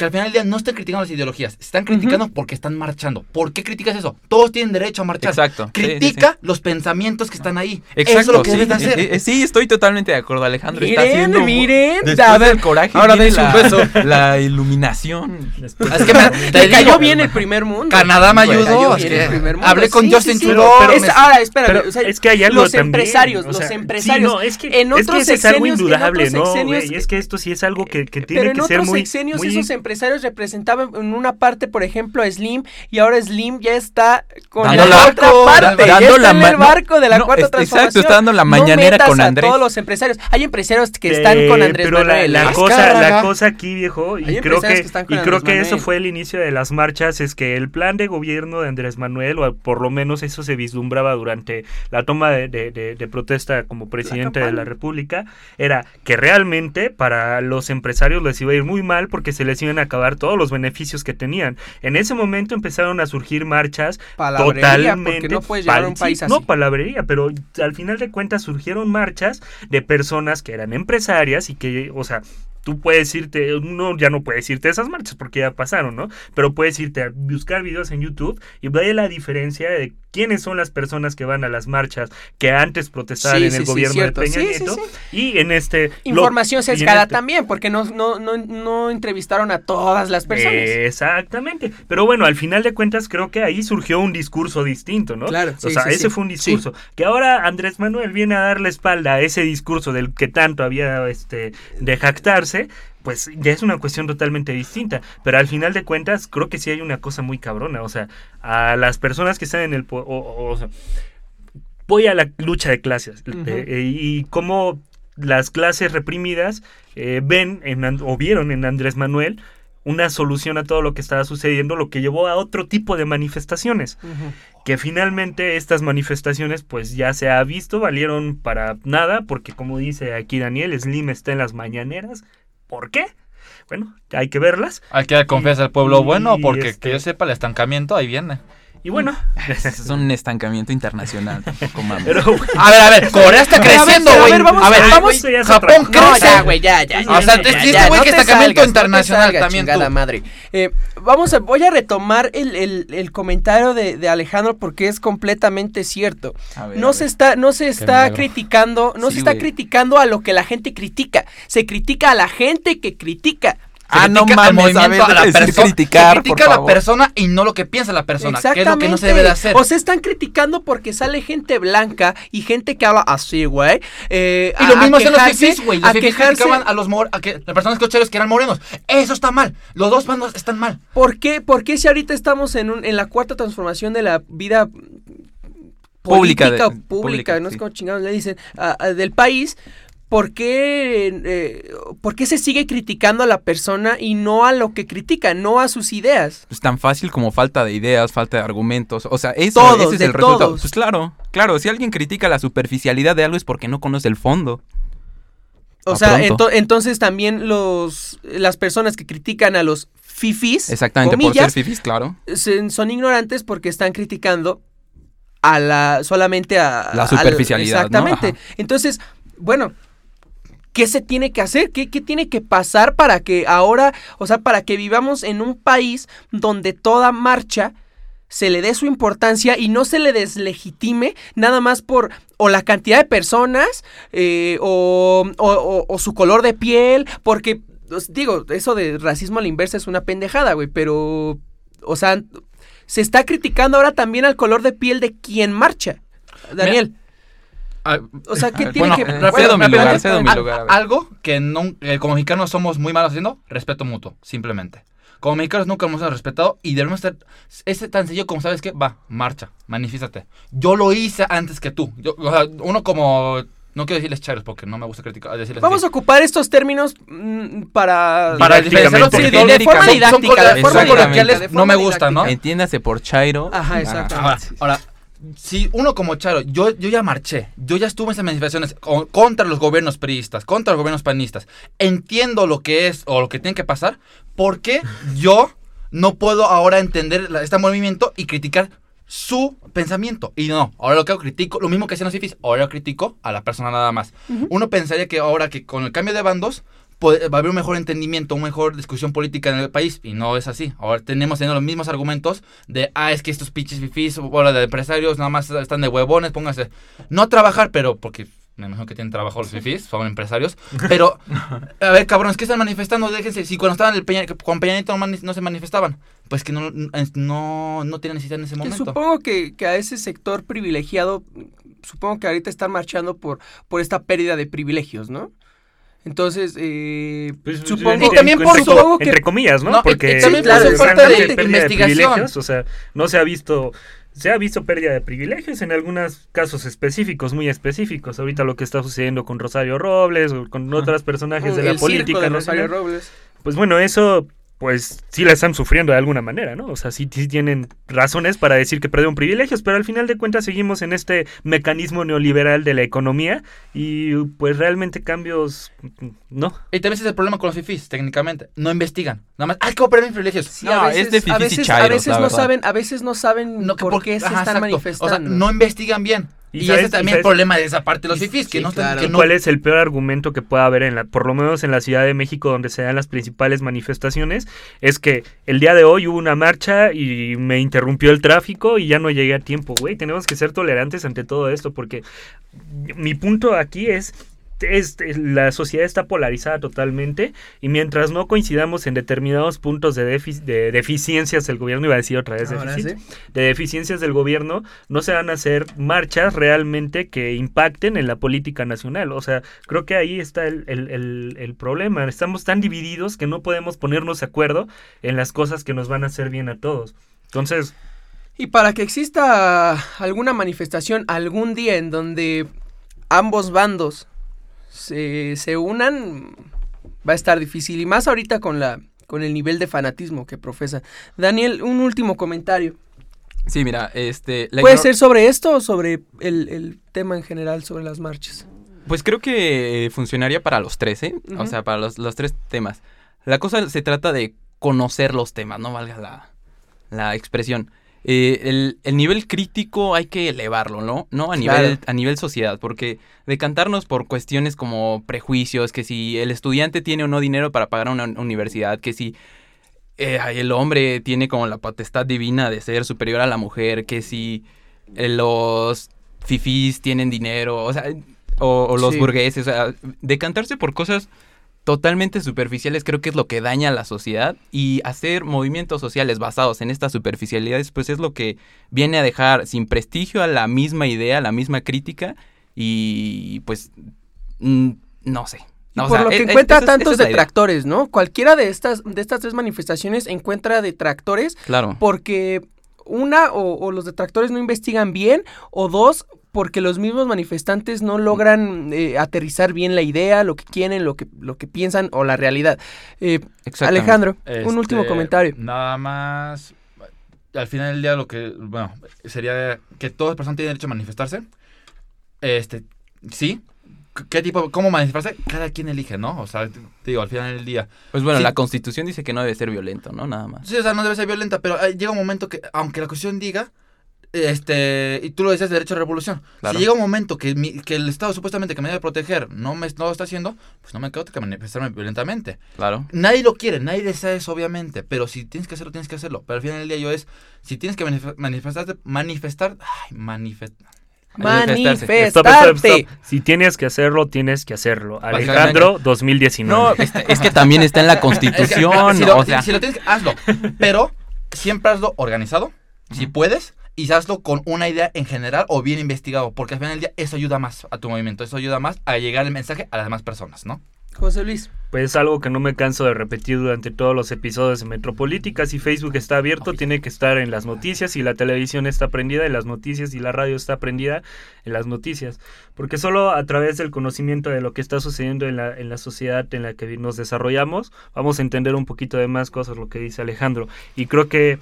Que al final del día no están criticando las ideologías, están criticando porque están marchando. ¿Por qué criticas eso? Todos tienen derecho a marchar. Exacto. Sí, sí, Critica los pensamientos que están ahí. Exacto. Eso es lo que sí, debes de hacer. eh, eh, sí, estoy totalmente de acuerdo, Alejandro. está Miren, haciendo- miren. Después A ver, del coraje ahora dense un la, beso. la iluminación. Después- Es que me, te cayó bien el primer mundo. Canadá me ayudó. el hablé con Sí, Justin. Trudeau. Pero- Es- ahora, espérame. Pero o sea, es que hay algo los también, empresarios, o los empresarios. sí, no, es que, en es otros que eso es algo sexenios- en indudable, otros ¿no? sexenios-? Es que esto sí es algo que, que Pero tiene en que ser otros muy... sexenios muy- esos empresarios representaban en una parte, por ejemplo, a Slim, y ahora Slim ya está con Dando la la- otra parte, ya dando está la en el barco de la no, cuarta es- exacto, transformación. está dando la No mañanera metas con a Andrés. todos los empresarios. Hay empresarios que están Eh, con Andrés pero la, Manuel. la ¿eh? cosa, Azcárraga. la cosa aquí, viejo, y Hay creo empresarios que, que están con y creo que eso fue el inicio de las marchas, es que el plan de gobierno de Andrés Manuel, o por lo menos eso se vislumbraba durante la toma de, de- de- de protesta como presidente de la. República, era que realmente para los empresarios les iba a ir muy mal porque se les iban a acabar todos los beneficios que tenían. En ese momento empezaron a surgir marchas Palabrería, totalmente no puedes un país así. No, palabrería, pero al final de cuentas surgieron marchas de personas que eran empresarias y que, o sea, tú puedes irte, uno ya no puedes irte a esas marchas porque ya pasaron, ¿no? Pero puedes irte a buscar videos en YouTube y ve la diferencia de quiénes son las personas que van a las marchas que antes protestaban Sí, en el sí, gobierno de Peña Nieto y en este... Información sesgada este- también, porque no, no, no, no entrevistaron a todas las personas. Exactamente. Pero bueno, al final de cuentas creo que ahí surgió un discurso distinto, ¿no? Claro, O sí, sea, sí, ese sí. fue un discurso. Que ahora Andrés Manuel viene a darle espalda a ese discurso del que tanto había este de jactarse. Pues ya es una cuestión totalmente distinta. Pero al final de cuentas, creo que sí hay una cosa muy cabrona. O sea, a las personas que están en el. o- o- o sea, voy a la lucha de clases. Eh, eh, y cómo las clases reprimidas eh, ven en, o vieron en Andrés Manuel una solución a todo lo que estaba sucediendo, lo que llevó a otro tipo de manifestaciones, que finalmente estas manifestaciones pues ya se ha visto, valieron para nada, porque como dice aquí Daniel, Slim está en las mañaneras. ¿Por qué? Bueno, hay que verlas. Hay que dar confianza al pueblo y- bueno, porque este- que yo sepa, el estancamiento ahí viene. Y bueno, Es un estancamiento internacional, tampoco mames. pero A ver, a ver, Corea está creciendo, pero a güey. ver, vamos A ver, vamos, Japón cosa. No, crece. ya, güey, ya, ya. ya, O sea, ya, te- ya, este güey no que estancamiento no internacional salgas, también chingada tú. madre. Eh, vamos a, voy a retomar el, el- el comentario de, de Alejandro porque es completamente cierto. A ver, No a se ver. está, no se está criticando, no Sí, se está güey. criticando a lo que la gente critica. Se critica a la gente que critica. Se Ah, no mames, a ver, movimiento, a la persona. criticar, se critica por a la favor. persona y no lo que piensa la persona, que es lo Exactamente. que no se debe de hacer. O sea, están criticando porque sale gente blanca y gente que habla así, güey. eh, Y lo mismo hacen los quejarse- fifís, güey. Los a fifís quejarse- criticaban a los mor a que las personas cocheros que eran morenos. Eso está mal. Los dos bandos están mal. ¿Por qué, por qué si ahorita estamos en, un, en la cuarta transformación de la vida Pública política de- o pública, pública, no sé sí. cómo chingados le dicen, a- a- del país, ¿por qué, eh, ¿por qué se sigue criticando a la persona y no a lo que critica, no a sus ideas? Pues tan fácil como falta de ideas, falta de argumentos. O sea, eso Todos, ese es el resultado. todos. Pues claro, claro, si alguien critica la superficialidad de algo es porque no conoce el fondo. O A sea, ento- entonces también los, las personas que critican a los fifis, Exactamente, por comillas, ser fifis, claro. son ignorantes porque están criticando a la solamente a La al- superficialidad, ¿no? exactamente. Entonces, bueno, ¿qué se tiene que hacer? ¿Qué, qué tiene que pasar para que ahora, o sea, para que vivamos en un país donde toda marcha se le dé su importancia y no se le deslegitime nada más por o la cantidad de personas eh, o, o- o- su color de piel, porque os digo, eso de racismo a la inversa es una pendejada, güey, pero, o sea, se está criticando ahora también al color de piel de quien marcha. Daniel, Ah, o sea, ¿qué Ah, tiene bueno, que... eh, cedo mi lugar, cedo mi al- lugar, a. Algo que no, eh, como mexicanos somos muy malos haciendo, respeto mutuo, simplemente. Como mexicanos nunca nos hemos respetado y debemos ser... Es tan sencillo como, ¿sabes qué? Va, marcha, manifiéstate. Yo lo hice antes que tú. Yo, o sea, uno como... No quiero decirles charos porque no me gusta criticar, decirles Vamos a así. ocupar estos términos mm, para... Para diferenciarlos Sí, de- de forma son- son didáctica, colo- de de forma forma didáctica, coloquiales de no me forma gustan, ¿no? Entiéndase por Chairo. Ajá, Ah, exacto. Ahora, ahora, si uno como Charo, yo, yo ya marché, yo ya estuve en esas manifestaciones con- contra los gobiernos priistas, contra los gobiernos panistas, entiendo lo que es o lo que tiene que pasar, ¿por qué yo no puedo ahora entender la- este movimiento y criticar su pensamiento? Y no, ahora lo que hago, critico, lo mismo que hacían los fifis, ahora critico a la persona nada más. Uno pensaría que ahora que con el cambio de bandos va a haber un mejor entendimiento, una mejor discusión política en el país. Y no es así. Ahora tenemos teniendo los mismos argumentos de, ah, es que estos pinches fifís, bola de empresarios, nada más están de huevones, pónganse. No a trabajar, pero porque me imagino que tienen trabajo los fifís, son empresarios. Pero, a ver, cabrones, ¿qué están manifestando? Déjense. Si cuando estaban el Peña, con Peña Nieto no, se manifestaban, pues que no, no, no tienen necesidad en ese Que momento. supongo que, que a ese sector privilegiado, supongo que ahorita están marchando por, por esta pérdida de privilegios, ¿no? Entonces, eh, Pues, supongo, entre- Y también por entre, supongo entre que- comillas, ¿no? Porque y también por pues, falta de pérdida investigación. privilegios, o sea, no se ha visto se ha visto pérdida de privilegios en algunos casos específicos, muy específicos. Ahorita lo que está sucediendo con Rosario Robles o con otros personajes de la política de Rosario Robles. pues bueno, eso pues sí la están sufriendo de alguna manera, ¿no? O sea, sí, sí tienen razones para decir que perdieron privilegios, pero al final de cuentas seguimos en este mecanismo neoliberal de la economía y pues realmente cambios, no. Y también ese es el problema con los fifís, técnicamente. No investigan. Nada más, ay, ¿cómo perder mis privilegios? Sí, No, a veces, es de a fifís y veces, a chairos, veces la no verdad. saben, a veces no saben No, que por por- qué se ajá, están exacto. manifestando. O sea, no investigan bien. Y, sabes- ese es también sabes- el problema de esa parte de los fifís, que sí, no claro. que ¿Y no- ¿Cuál es el peor argumento que pueda haber en la, por lo menos en la Ciudad de México donde se dan las principales manifestaciones? Es que el día de hoy hubo una marcha y me interrumpió el tráfico y ya no llegué a tiempo, güey. Tenemos que ser tolerantes ante todo esto porque mi punto aquí es es- la sociedad está polarizada totalmente y mientras no coincidamos en determinados puntos de, defi- de deficiencias del gobierno, iba a decir otra vez Ahora déficit, sí. de deficiencias del gobierno, no se van a hacer marchas realmente que impacten en la política nacional. O sea, creo que ahí está el, el- el- el problema. Estamos tan divididos que no podemos ponernos de acuerdo en las cosas que nos van a hacer bien a todos. Entonces, Y para que exista alguna manifestación algún día en donde ambos bandos se, se unan, va a estar difícil. Y más ahorita con la con el nivel de fanatismo que profesa. Daniel, un último comentario. Sí, mira, este... la ¿Puede ser sobre esto o sobre el, el tema en general, sobre las marchas? Pues creo que eh, funcionaría para los tres, ¿eh? O sea, para los, los tres temas. La cosa se trata de conocer los temas, no valga la, la expresión. Eh, el, el nivel crítico hay que elevarlo, ¿no? No a Claro. nivel, a nivel sociedad, porque decantarnos por cuestiones como prejuicios, que si el estudiante tiene o no dinero para pagar una universidad, que si eh, el hombre tiene como la potestad divina de ser superior a la mujer, que si eh, los fifís tienen dinero, o sea, o, o los Sí. burgueses, o sea, decantarse por cosas totalmente superficiales creo que es lo que daña a la sociedad y hacer movimientos sociales basados en estas superficialidades pues es lo que viene a dejar sin prestigio a la misma idea, a la misma crítica y pues mm, no sé. Y No, o por sea, lo que e- e- encuentra es- tantos es detractores, ¿no? Cualquiera de estas, de estas tres manifestaciones encuentra detractores Claro. porque una o, o los detractores no investigan bien o dos porque los mismos manifestantes no logran eh, aterrizar bien la idea, lo que quieren, lo que, lo que piensan o la realidad. Eh. Alejandro, un Este, último comentario. Nada más. Al final del día, lo que. Bueno, sería que todas las personas tienen derecho a manifestarse. Este. Sí. ¿Qué tipo? ¿Cómo manifestarse? Cada quien elige, ¿no? O sea, te digo, al final del día. Pues bueno, Sí. la constitución dice que no debe ser violento, ¿no? Nada más. Sí, o sea, no debe ser violenta, pero eh, llega un momento que, aunque la Constitución diga. Este, y tú lo decías, derecho a revolución. Claro. Si llega un momento que, mi- que el Estado supuestamente que me debe proteger no, me, no lo está haciendo, pues no me quedo que manifestarme violentamente. Claro. Nadie lo quiere, nadie desea eso, obviamente. Pero si tienes que hacerlo, tienes que hacerlo. Pero al final del día yo es, si tienes que manif- manifestarte, manifestar, ay, manifestar. Manifestarte. stop, stop. Si tienes que hacerlo, tienes que hacerlo. Alejandro 2019. No, es, es que también está en la constitución, si, lo, o sea, si lo tienes que, hazlo. Pero siempre hazlo organizado, si puedes, y hazlo con una idea en general o bien investigado. Porque al final del día eso ayuda más a tu movimiento, eso ayuda más a llegar el mensaje a las demás personas, ¿no? José Luis. Pues algo que no me canso de repetir durante todos los episodios de Metropolítica. Si Facebook está abierto, tiene que estar en las noticias. Si la televisión está prendida en las noticias y la radio está prendida en las noticias. Porque solo a través del conocimiento de lo que está sucediendo en la, en la sociedad en la que nos desarrollamos, vamos a entender un poquito de más cosas, lo que dice Alejandro. Y creo que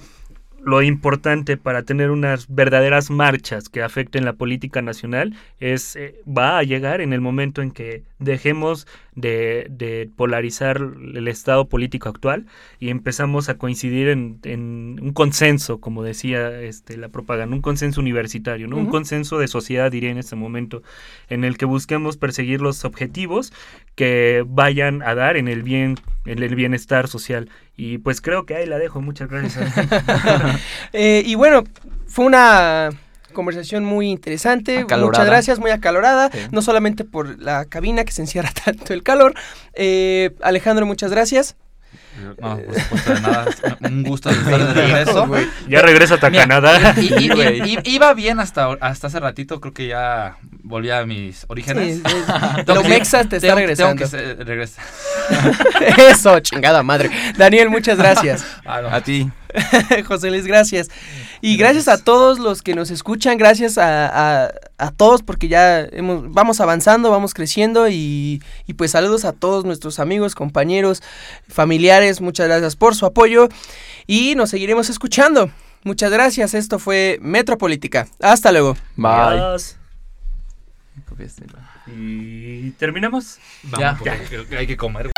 lo importante para tener unas verdaderas marchas que afecten la política nacional es eh, va a llegar en el momento en que dejemos de, de polarizar el estado político actual y empezamos a coincidir en, en un consenso, como decía este, la propaganda, un consenso universitario, ¿no? un consenso de sociedad, diría en este momento, en el que busquemos perseguir los objetivos que vayan a dar en el bien, en el bienestar social. Y pues creo que ahí la dejo. Muchas gracias. Eh, y bueno, fue una conversación muy interesante. Acalorada. Muchas gracias, muy acalorada. Sí. No solamente por la cabina que se encierra tanto el calor. Eh, Alejandro, muchas gracias. No, por supuesto, de nada. Un gusto estar de regreso. ya regresa a Canadá. Iba bien hasta, hasta hace ratito, creo que ya volví a mis orígenes. Sí, sí. Lo que- Mexa te está tengo- regresando. Tengo que se- regresar. Eso, chingada madre. Daniel, muchas gracias. Ah, no. a ti. José Luis, gracias. Y gracias a todos los que nos escuchan, gracias a, a- a todos porque ya hemos, vamos avanzando, vamos creciendo y, y pues saludos a todos nuestros amigos, compañeros, familiares, muchas gracias por su apoyo y nos seguiremos escuchando. Muchas gracias, esto fue Metropolítica. Hasta luego. Bye. Y terminamos. Vamos, porque hay que comer.